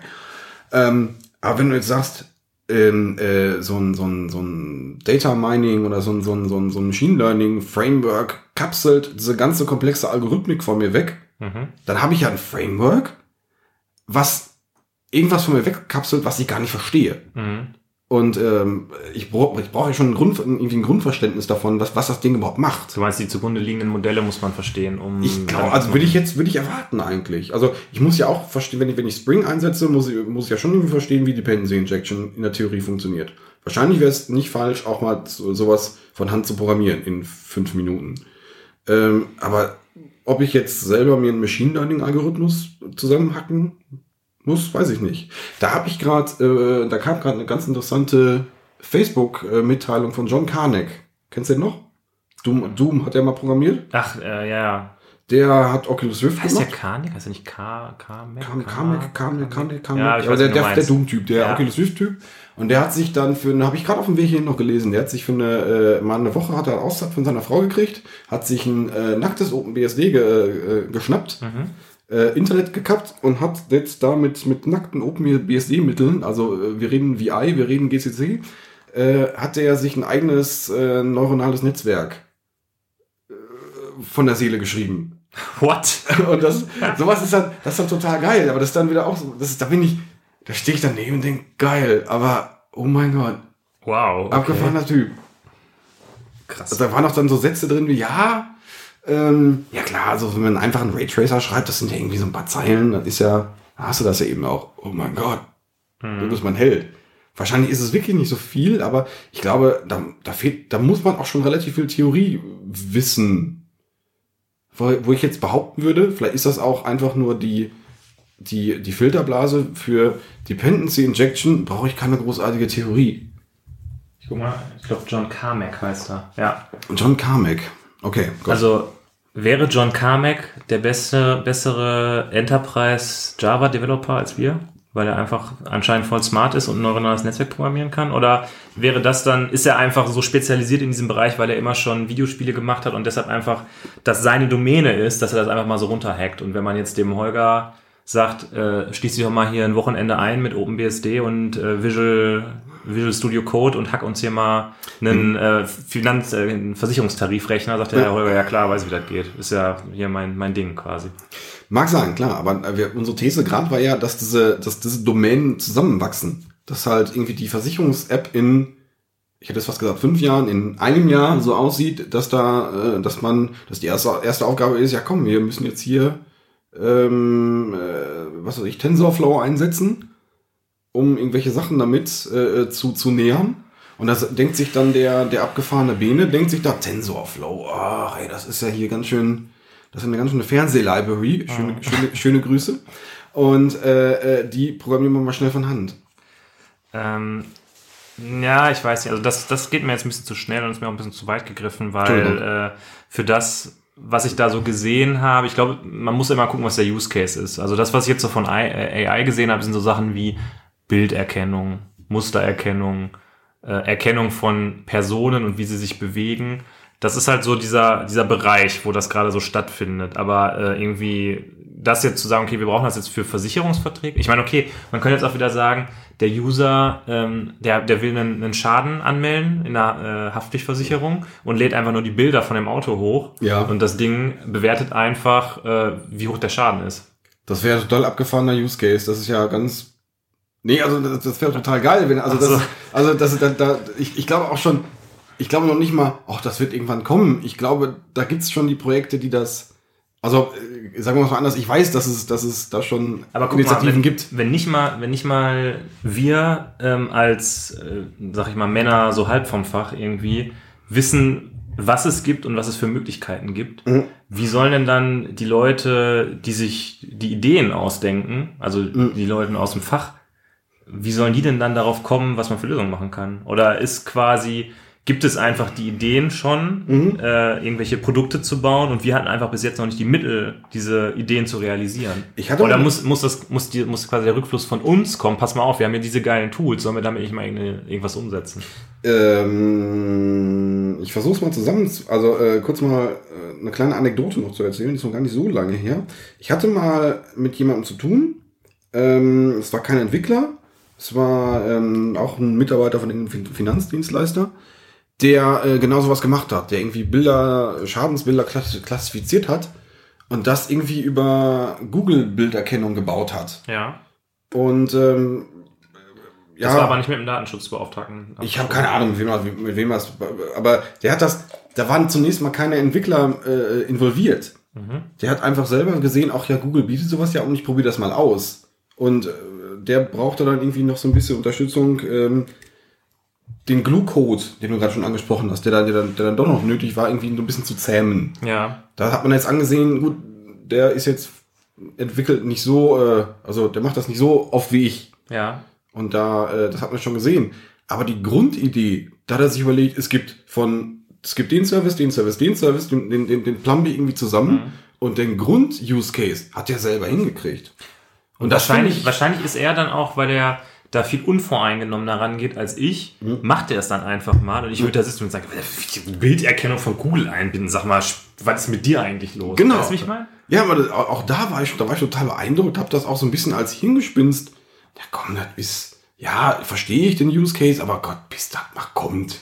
Ähm, aber wenn du jetzt sagst, ähm, äh, so ein, so ein, so ein Data Mining oder so ein, so ein, so ein, so ein Machine Learning Framework kapselt diese ganze komplexe Algorithmik von mir weg, Mhm. dann habe ich ja ein Framework, was irgendwas von mir wegkapselt, was ich gar nicht verstehe. Mhm. Und ähm, ich brauche ich brauch ja schon ein, Grund, irgendwie ein Grundverständnis davon, was, was das Ding überhaupt macht. Du meinst, die zugrunde liegenden Modelle muss man verstehen, um. Ich glaube, also würde ich jetzt, würde ich erwarten eigentlich. Also ich muss ja auch verstehen, wenn ich, wenn ich Spring einsetze, muss ich, muss ich ja schon irgendwie verstehen, wie Dependency Injection in der Theorie funktioniert. Wahrscheinlich wäre es nicht falsch, auch mal so, sowas von Hand zu programmieren in fünf Minuten. Ähm, aber ob ich jetzt selber mir einen Machine Learning Algorithmus zusammenhacken muss, weiß ich nicht. Da habe ich gerade, äh, da kam gerade eine ganz interessante Facebook-Mitteilung von John Carnack. Kennst du den noch? Doom, Doom hat er mal programmiert. Ach, äh, ja. Der hat Oculus Rift Heißt der gemacht. Karnik? Heißt der nicht K, K, Kam, Kamek, Kamek, Kamek, Kamek. Ja, ich weiß, der, der, der. Doom-Typ, der Ja. Oculus Rift-Typ. Und der hat sich dann für, habe ich gerade auf dem Weg hierhin noch gelesen, der hat sich für eine, äh, mal eine Woche hat er Auszeit von seiner Frau gekriegt, hat sich ein äh, nacktes OpenBSD ge, äh, geschnappt, äh, Internet gekappt und hat jetzt damit mit nackten OpenBSD-Mitteln, also äh, wir reden VI, wir reden GCC, äh, hat er sich ein eigenes äh, neuronales Netzwerk äh, von der Seele geschrieben. (laughs) What? (laughs) Und das, (laughs) sowas ist dann, das ist dann total geil, aber das ist dann wieder auch so, das ist, da bin ich, da stehe ich daneben und denke, geil, aber, oh mein Gott, Wow. Okay. abgefahrener Typ. Krass. Also, da waren auch dann so Sätze drin wie, ja, ähm, ja klar, also wenn man einfach einen Raytracer schreibt, das sind ja irgendwie so ein paar Zeilen, dann ist ja, da hast du das ja eben auch, oh mein Gott, du bist mein Held. Wahrscheinlich ist es wirklich nicht so viel, aber ich glaube, da, da fehlt, da muss man auch schon relativ viel Theorie wissen. Wo, wo ich jetzt behaupten würde, vielleicht ist das auch einfach nur die, die, die Filterblase für Dependency Injection, brauche ich keine großartige Theorie. Ich guck mal, ich glaube John Carmack heißt er. Ja. John Carmack. Okay, gut. Also wäre John Carmack der beste, bessere Enterprise Java Developer als wir? Weil er einfach anscheinend voll smart ist und ein neuronales Netzwerk programmieren kann? Oder wäre das dann, ist er einfach so spezialisiert in diesem Bereich, weil er immer schon Videospiele gemacht hat und deshalb einfach, dass seine Domäne ist, dass er das einfach mal so runterhackt? Und wenn man jetzt dem Holger sagt, äh, schließ dich doch mal hier ein Wochenende ein mit OpenBSD und äh, Visual, Visual Studio Code und hack uns hier mal einen äh, Finanz-, äh, einen Versicherungstarifrechner, sagt der Herr Holger, ja klar, weiß wie das geht. Ist ja hier mein, mein Ding quasi. Mag sein, klar, aber wir, unsere These gerade war ja, dass diese, dass diese Domänen zusammenwachsen. dass halt irgendwie die Versicherungs-App in, ich hätte es fast gesagt, fünf Jahren, in einem Jahr so aussieht, dass da, äh, dass man, dass die erste, erste Aufgabe ist, ja komm, wir müssen jetzt hier, ähm, äh, was weiß ich, TensorFlow einsetzen, um irgendwelche Sachen damit äh, zu, zu nähern. Und das denkt sich dann der, der abgefahrene Bene, denkt sich da, TensorFlow, ach, ey, das ist ja hier ganz schön, das ist eine ganz schöne Fernsehlibrary, schöne, schöne, schöne Grüße. Und äh, äh, die programmieren wir mal schnell von Hand. Ähm, ja, ich weiß nicht. Also das, das geht mir jetzt ein bisschen zu schnell und ist mir auch ein bisschen zu weit gegriffen, weil äh, für das, was ich da so gesehen habe, ich glaube, man muss immer gucken, was der Use Case ist. Also das, was ich jetzt so von AI gesehen habe, sind so Sachen wie Bilderkennung, Mustererkennung, äh, Erkennung von Personen und wie sie sich bewegen. Das ist halt so dieser, dieser Bereich, wo das gerade so stattfindet. Aber äh, irgendwie das jetzt zu sagen, okay, wir brauchen das jetzt für Versicherungsverträge. Ich meine, okay, man könnte jetzt auch wieder sagen, der User, ähm, der, der will einen, einen Schaden anmelden in einer äh, Haftpflichtversicherung und lädt einfach nur die Bilder von dem Auto hoch. Ja. Und das Ding bewertet einfach, äh, wie hoch der Schaden ist. Das wäre total abgefahrener Use Case. Das ist ja ganz. Nee, also das, das wäre total geil, wenn also Ach so. das, also das, da, da, ich, ich glaube auch schon, ich glaube noch nicht mal, ach, das wird irgendwann kommen. Ich glaube, da gibt's schon die Projekte, die das, also äh, sagen wir mal anders, ich weiß, dass es, dass es da schon Aber guck mal, Initiativen wenn, gibt. wenn nicht mal, wenn nicht mal wir ähm, als, äh, sag ich mal, Männer so halb vom Fach irgendwie wissen, was es gibt und was es für Möglichkeiten gibt, Mhm. wie sollen denn dann die Leute, die sich die Ideen ausdenken, also Mhm. die Leute aus dem Fach, wie sollen die denn dann darauf kommen, was man für Lösungen machen kann? Oder ist quasi, gibt es einfach die Ideen schon, Mhm. äh, irgendwelche Produkte zu bauen und wir hatten einfach bis jetzt noch nicht die Mittel, diese Ideen zu realisieren? Ich hatte Oder muss, muss, das, muss, die, muss quasi der Rückfluss von uns kommen? Pass mal auf, wir haben ja diese geilen Tools, sollen wir damit nicht mal irgendwas umsetzen? Ähm, ich versuche es mal zusammen, zu- also äh, kurz mal äh, eine kleine Anekdote noch zu erzählen, die ist noch gar nicht so lange her. Ich hatte mal mit jemandem zu tun, ähm, es war kein Entwickler, es war ähm, auch ein Mitarbeiter von einem Fin- Finanzdienstleister, der äh, genau sowas gemacht hat, der irgendwie Bilder, Schadensbilder klass klassifiziert hat und das irgendwie über Google-Bilderkennung gebaut hat. Ja. Und ähm, ja, Das war aber nicht mit dem Datenschutzbeauftragten. ich habe keine Ahnung, mit wem, er- mit wem das, aber der hat das, da waren zunächst mal keine Entwickler äh, involviert. Der hat einfach selber gesehen, auch ja, Google bietet sowas ja und ich probiere das mal aus. Und äh, der brauchte dann irgendwie noch so ein bisschen Unterstützung, ähm, den Glue-Code, den du gerade schon angesprochen hast, der dann, der, dann, der dann doch noch nötig war, irgendwie so ein bisschen zu zähmen. Ja. Da hat man jetzt angesehen, gut, der ist jetzt entwickelt nicht so, äh, also der macht das nicht so oft wie ich. Ja. Und da, äh, das hat man schon gesehen. Aber die Grundidee, da hat er sich überlegt, es gibt von, es gibt den Service, den Service, den Service, den, den, den, den Plumby irgendwie zusammen. Mhm. Und den Grund-Use-Case hat er selber hingekriegt. Und das wahrscheinlich, wahrscheinlich ist er dann auch, weil er da viel unvoreingenommener rangeht als ich, Mhm. macht er es dann einfach mal und ich würde da sitzen und sagen, Bilderkennung von Google einbinden, sag mal, was ist mit dir eigentlich los? Genau. Weißt du, wie ich meine? Ja, aber das, auch da war ich, da war ich total beeindruckt, habe das auch so ein bisschen als Hingespinst. Ja, komm, das ist, ja, verstehe ich den Use Case, aber Gott, bis das mal kommt.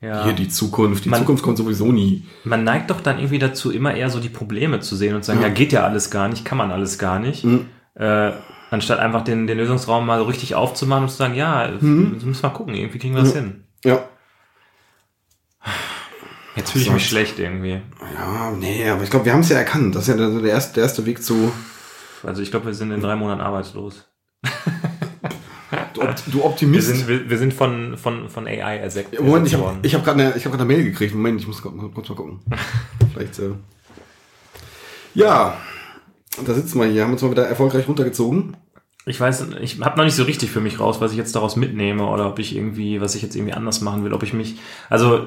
Ja. Hier die Zukunft. Die Man- Zukunft kommt sowieso nie. Man neigt doch dann irgendwie dazu, immer eher so die Probleme zu sehen und zu sagen, ja, geht ja alles gar nicht, kann man alles gar nicht. Mhm. Äh, anstatt einfach den, den Lösungsraum mal so richtig aufzumachen und zu sagen, ja, Mhm. müssen wir mal gucken, irgendwie kriegen wir das hin. Ja. Jetzt fühle ich mich schlecht irgendwie. Ja, nee, aber ich glaube, wir haben es ja erkannt. Das ist ja der, der, erste, der erste Weg zu. Also ich glaube, wir sind in drei Monaten arbeitslos. Du, Opt- du Wir Optimist. sind, wir, wir sind von, von, von AI ersetzt, Ja, Moment, ich habe hab gerade eine, ich hab eine Mail gekriegt. Moment, ich muss kurz kurz mal gucken. (laughs) Vielleicht. Äh ja, da sitzen wir hier, haben uns mal wieder erfolgreich runtergezogen. Ich weiß, ich habe noch nicht so richtig für mich raus, was ich jetzt daraus mitnehme oder ob ich irgendwie, was ich jetzt irgendwie anders machen will, ob ich mich, also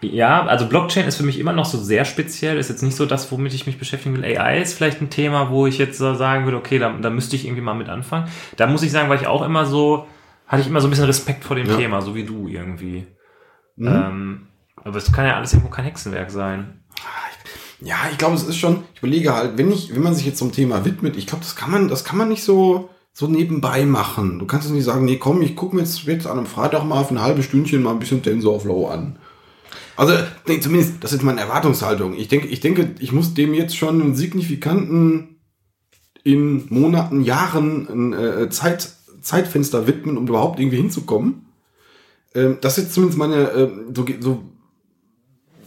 ja, also Blockchain ist für mich immer noch so sehr speziell, ist jetzt nicht so das, womit ich mich beschäftigen will. AI ist vielleicht ein Thema, wo ich jetzt so sagen würde, okay, da, da müsste ich irgendwie mal mit anfangen. Da muss ich sagen, war ich auch immer so, hatte ich immer so ein bisschen Respekt vor dem Ja. Thema, so wie du irgendwie. Mhm. Ähm, aber es kann ja alles irgendwo kein Hexenwerk sein. Ja, ich glaube, es ist schon, ich überlege halt, wenn ich, wenn man sich jetzt zum Thema widmet, ich glaube, das kann man, das kann man nicht so, so nebenbei machen. Du kannst nicht sagen, nee, komm, ich gucke mir jetzt, jetzt an einem Freitag mal für ein halbes Stündchen mal ein bisschen TensorFlow an. Also, nee, zumindest, das ist meine Erwartungshaltung. Ich denke, ich denke, ich muss dem jetzt schon einen signifikanten, in Monaten, Jahren äh, Zeit, Zeitfenster widmen, um überhaupt irgendwie hinzukommen. Ähm, das ist zumindest meine, ähm, so, so,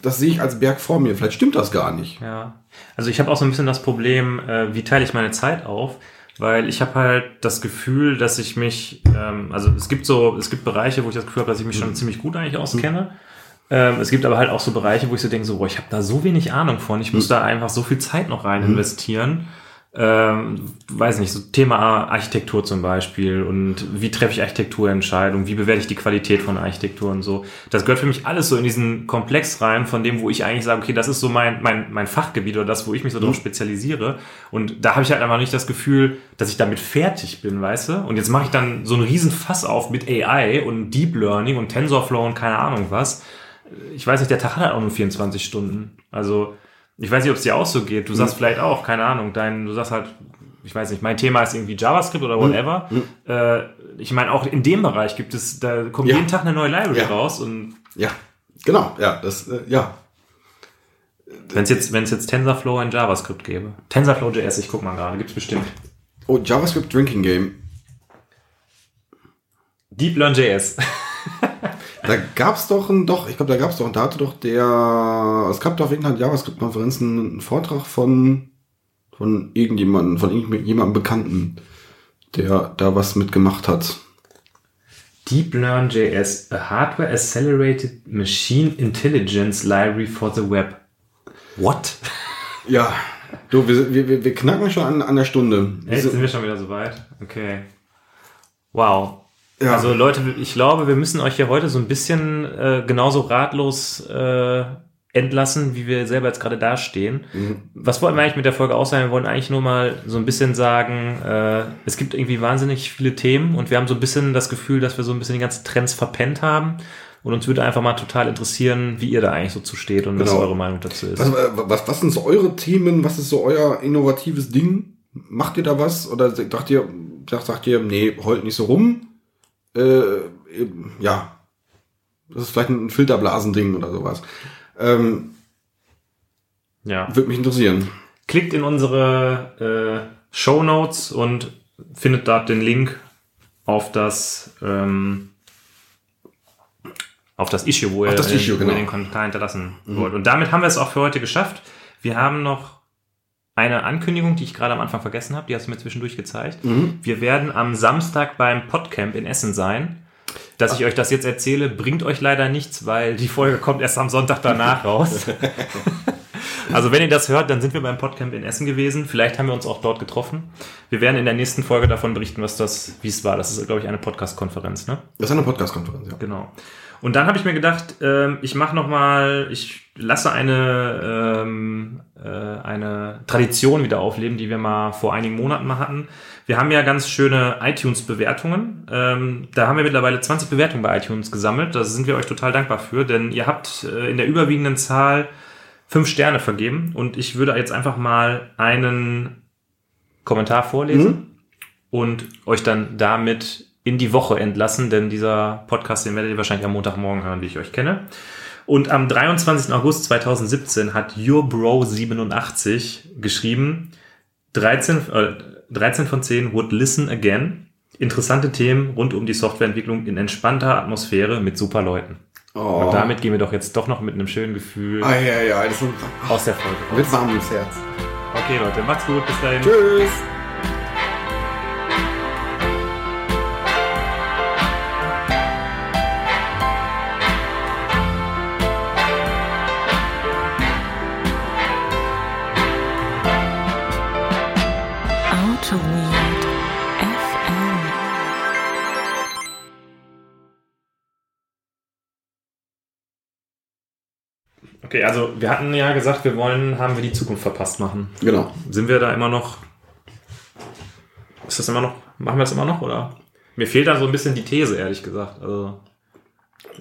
das sehe ich als Berg vor mir. Vielleicht stimmt das gar nicht. Ja. Also ich habe auch so ein bisschen das Problem, äh, wie teile ich meine Zeit auf? Weil ich habe halt das Gefühl, dass ich mich, ähm, also es gibt so, es gibt Bereiche, wo ich das Gefühl habe, dass ich mich schon ziemlich gut eigentlich auskenne. Ähm, es gibt aber halt auch so Bereiche, wo ich so denke, so, boah, ich habe da so wenig Ahnung von, ich muss da einfach so viel Zeit noch rein investieren. Ähm, weiß nicht, so Thema Architektur zum Beispiel und wie treffe ich Architekturentscheidungen, wie bewerte ich die Qualität von Architektur und so. Das gehört für mich alles so in diesen Komplex rein, von dem, wo ich eigentlich sage, okay, das ist so mein, mein, mein Fachgebiet oder das, wo ich mich so drauf spezialisiere. Und da habe ich halt einfach nicht das Gefühl, dass ich damit fertig bin, weißt du? Und jetzt mache ich dann so einen riesen Fass auf mit AI und Deep Learning und TensorFlow und keine Ahnung was. Ich weiß nicht, der Tag hat halt auch nur 24 Stunden. Also, ich weiß nicht, ob es dir auch so geht. Du sagst vielleicht auch, keine Ahnung, dein, du sagst halt, ich weiß nicht, mein Thema ist irgendwie JavaScript oder whatever. Äh, ich meine, auch in dem Bereich gibt es, da kommt Ja. jeden Tag eine neue Library Ja. raus und Ja, genau, ja, das, äh, ja. wenn es jetzt, wenn es jetzt TensorFlow in JavaScript gäbe. TensorFlow JS, ich guck mal gerade, gibt's bestimmt. Oh, JavaScript Drinking Game. Deep Learn JS. (laughs) Da gab's doch ein, doch, ich glaube, da gab's doch, da hatte doch der, es gab doch auf irgendeiner JavaScript-Konferenz einen Vortrag von, von irgendjemandem, von irgendjemandem Bekannten, der da was mitgemacht hat. Deep Learn JS, a hardware accelerated machine intelligence library for the web. What? Ja, du, wir, wir, wir- knacken schon an, an der Stunde. Wir Jetzt sind- sind wir schon wieder so weit. Okay. Wow. Ja. Also Leute, ich glaube, wir müssen euch hier heute so ein bisschen äh, genauso ratlos äh, entlassen, wie wir selber jetzt gerade dastehen. Was wollten wir eigentlich mit der Folge auch sagen? Wir wollen eigentlich nur mal so ein bisschen sagen, äh, es gibt irgendwie wahnsinnig viele Themen und wir haben so ein bisschen das Gefühl, dass wir so ein bisschen die ganzen Trends verpennt haben. Und uns würde einfach mal total interessieren, wie ihr da eigentlich so zu steht und was Genau. eure Meinung dazu ist. Was, äh, was, was sind so eure Themen? Was ist so euer innovatives Ding? Macht ihr da was? Oder sagt ihr, sagt, sagt ihr, nee, heult nicht so rum? Äh, ja. Das ist vielleicht ein Filterblasending oder sowas. Ähm, ja. Würde mich interessieren. klickt in unsere äh, Show Notes und findet dort den Link auf das ähm, auf das Issue, wo ihr, das Issue, genau. ihr den Kommentar hinterlassen wollt. Und damit haben wir es auch für heute geschafft. Wir haben noch eine Ankündigung, die ich gerade am Anfang vergessen habe, die hast du mir zwischendurch gezeigt. Wir werden am Samstag beim Podcamp in Essen sein. Dass ich euch das jetzt erzähle, bringt euch leider nichts, weil die Folge kommt erst am Sonntag danach raus. (laughs) Also wenn ihr das hört, dann sind wir beim Podcamp in Essen gewesen. Vielleicht haben wir uns auch dort getroffen. Wir werden in der nächsten Folge davon berichten, was das, wie es war. Das ist, glaube ich, eine Podcast-Konferenz, ne? Das ist eine Podcast-Konferenz, ja. Genau. Und dann habe ich mir gedacht, ähm, ich mache noch mal, ich lasse eine ähm, äh, eine Tradition wieder aufleben, die wir mal vor einigen Monaten mal hatten. Wir haben ja ganz schöne iTunes-Bewertungen. Ähm, da haben wir mittlerweile 20 Bewertungen bei iTunes gesammelt. Da sind wir euch total dankbar für, denn ihr habt äh, in der überwiegenden Zahl fünf Sterne vergeben. Und ich würde jetzt einfach mal einen Kommentar vorlesen und euch dann damit in die Woche entlassen, denn dieser Podcast, den werdet ihr wahrscheinlich am Montagmorgen hören, wie ich euch kenne. Und am 23. August 2017 hat YourBro87 geschrieben, 13, äh, 13 von 10 would listen again. Interessante Themen rund um die Softwareentwicklung in entspannter Atmosphäre mit super Leuten. Oh. Und damit gehen wir doch jetzt doch noch mit einem schönen Gefühl Ah, ja, ja, das ist, aus der Folge. raus. wird warm ums Herz. Okay, Leute, macht's gut, bis dahin. Tschüss. Okay, also wir hatten ja gesagt, wir wollen, haben wir die Zukunft verpasst machen. Genau. Sind wir da immer noch? Ist das immer noch? Machen wir das immer noch oder? Mir fehlt da so ein bisschen die These, ehrlich gesagt. Also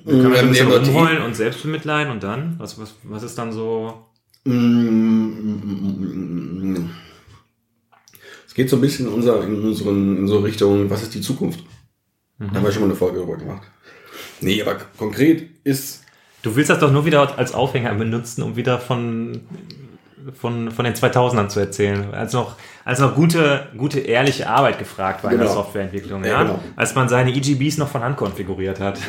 wir können Mm, ein bisschen rumheulen und selbst bemitleiden und dann? Was, was, was ist dann so? Mm, Es geht so ein bisschen in, unser, in, unseren, in so Richtung, was ist die Zukunft? Da haben wir schon mal eine Folge darüber gemacht. Nee, aber konkret ist, Du willst das doch nur wieder als Aufhänger benutzen, um wieder von von, von den 2000ern zu erzählen, als noch, als noch gute, gute, ehrliche Arbeit gefragt war in der Genau. Softwareentwicklung, Ja, ja, genau. als man seine EGBs noch von Hand konfiguriert hat. (laughs)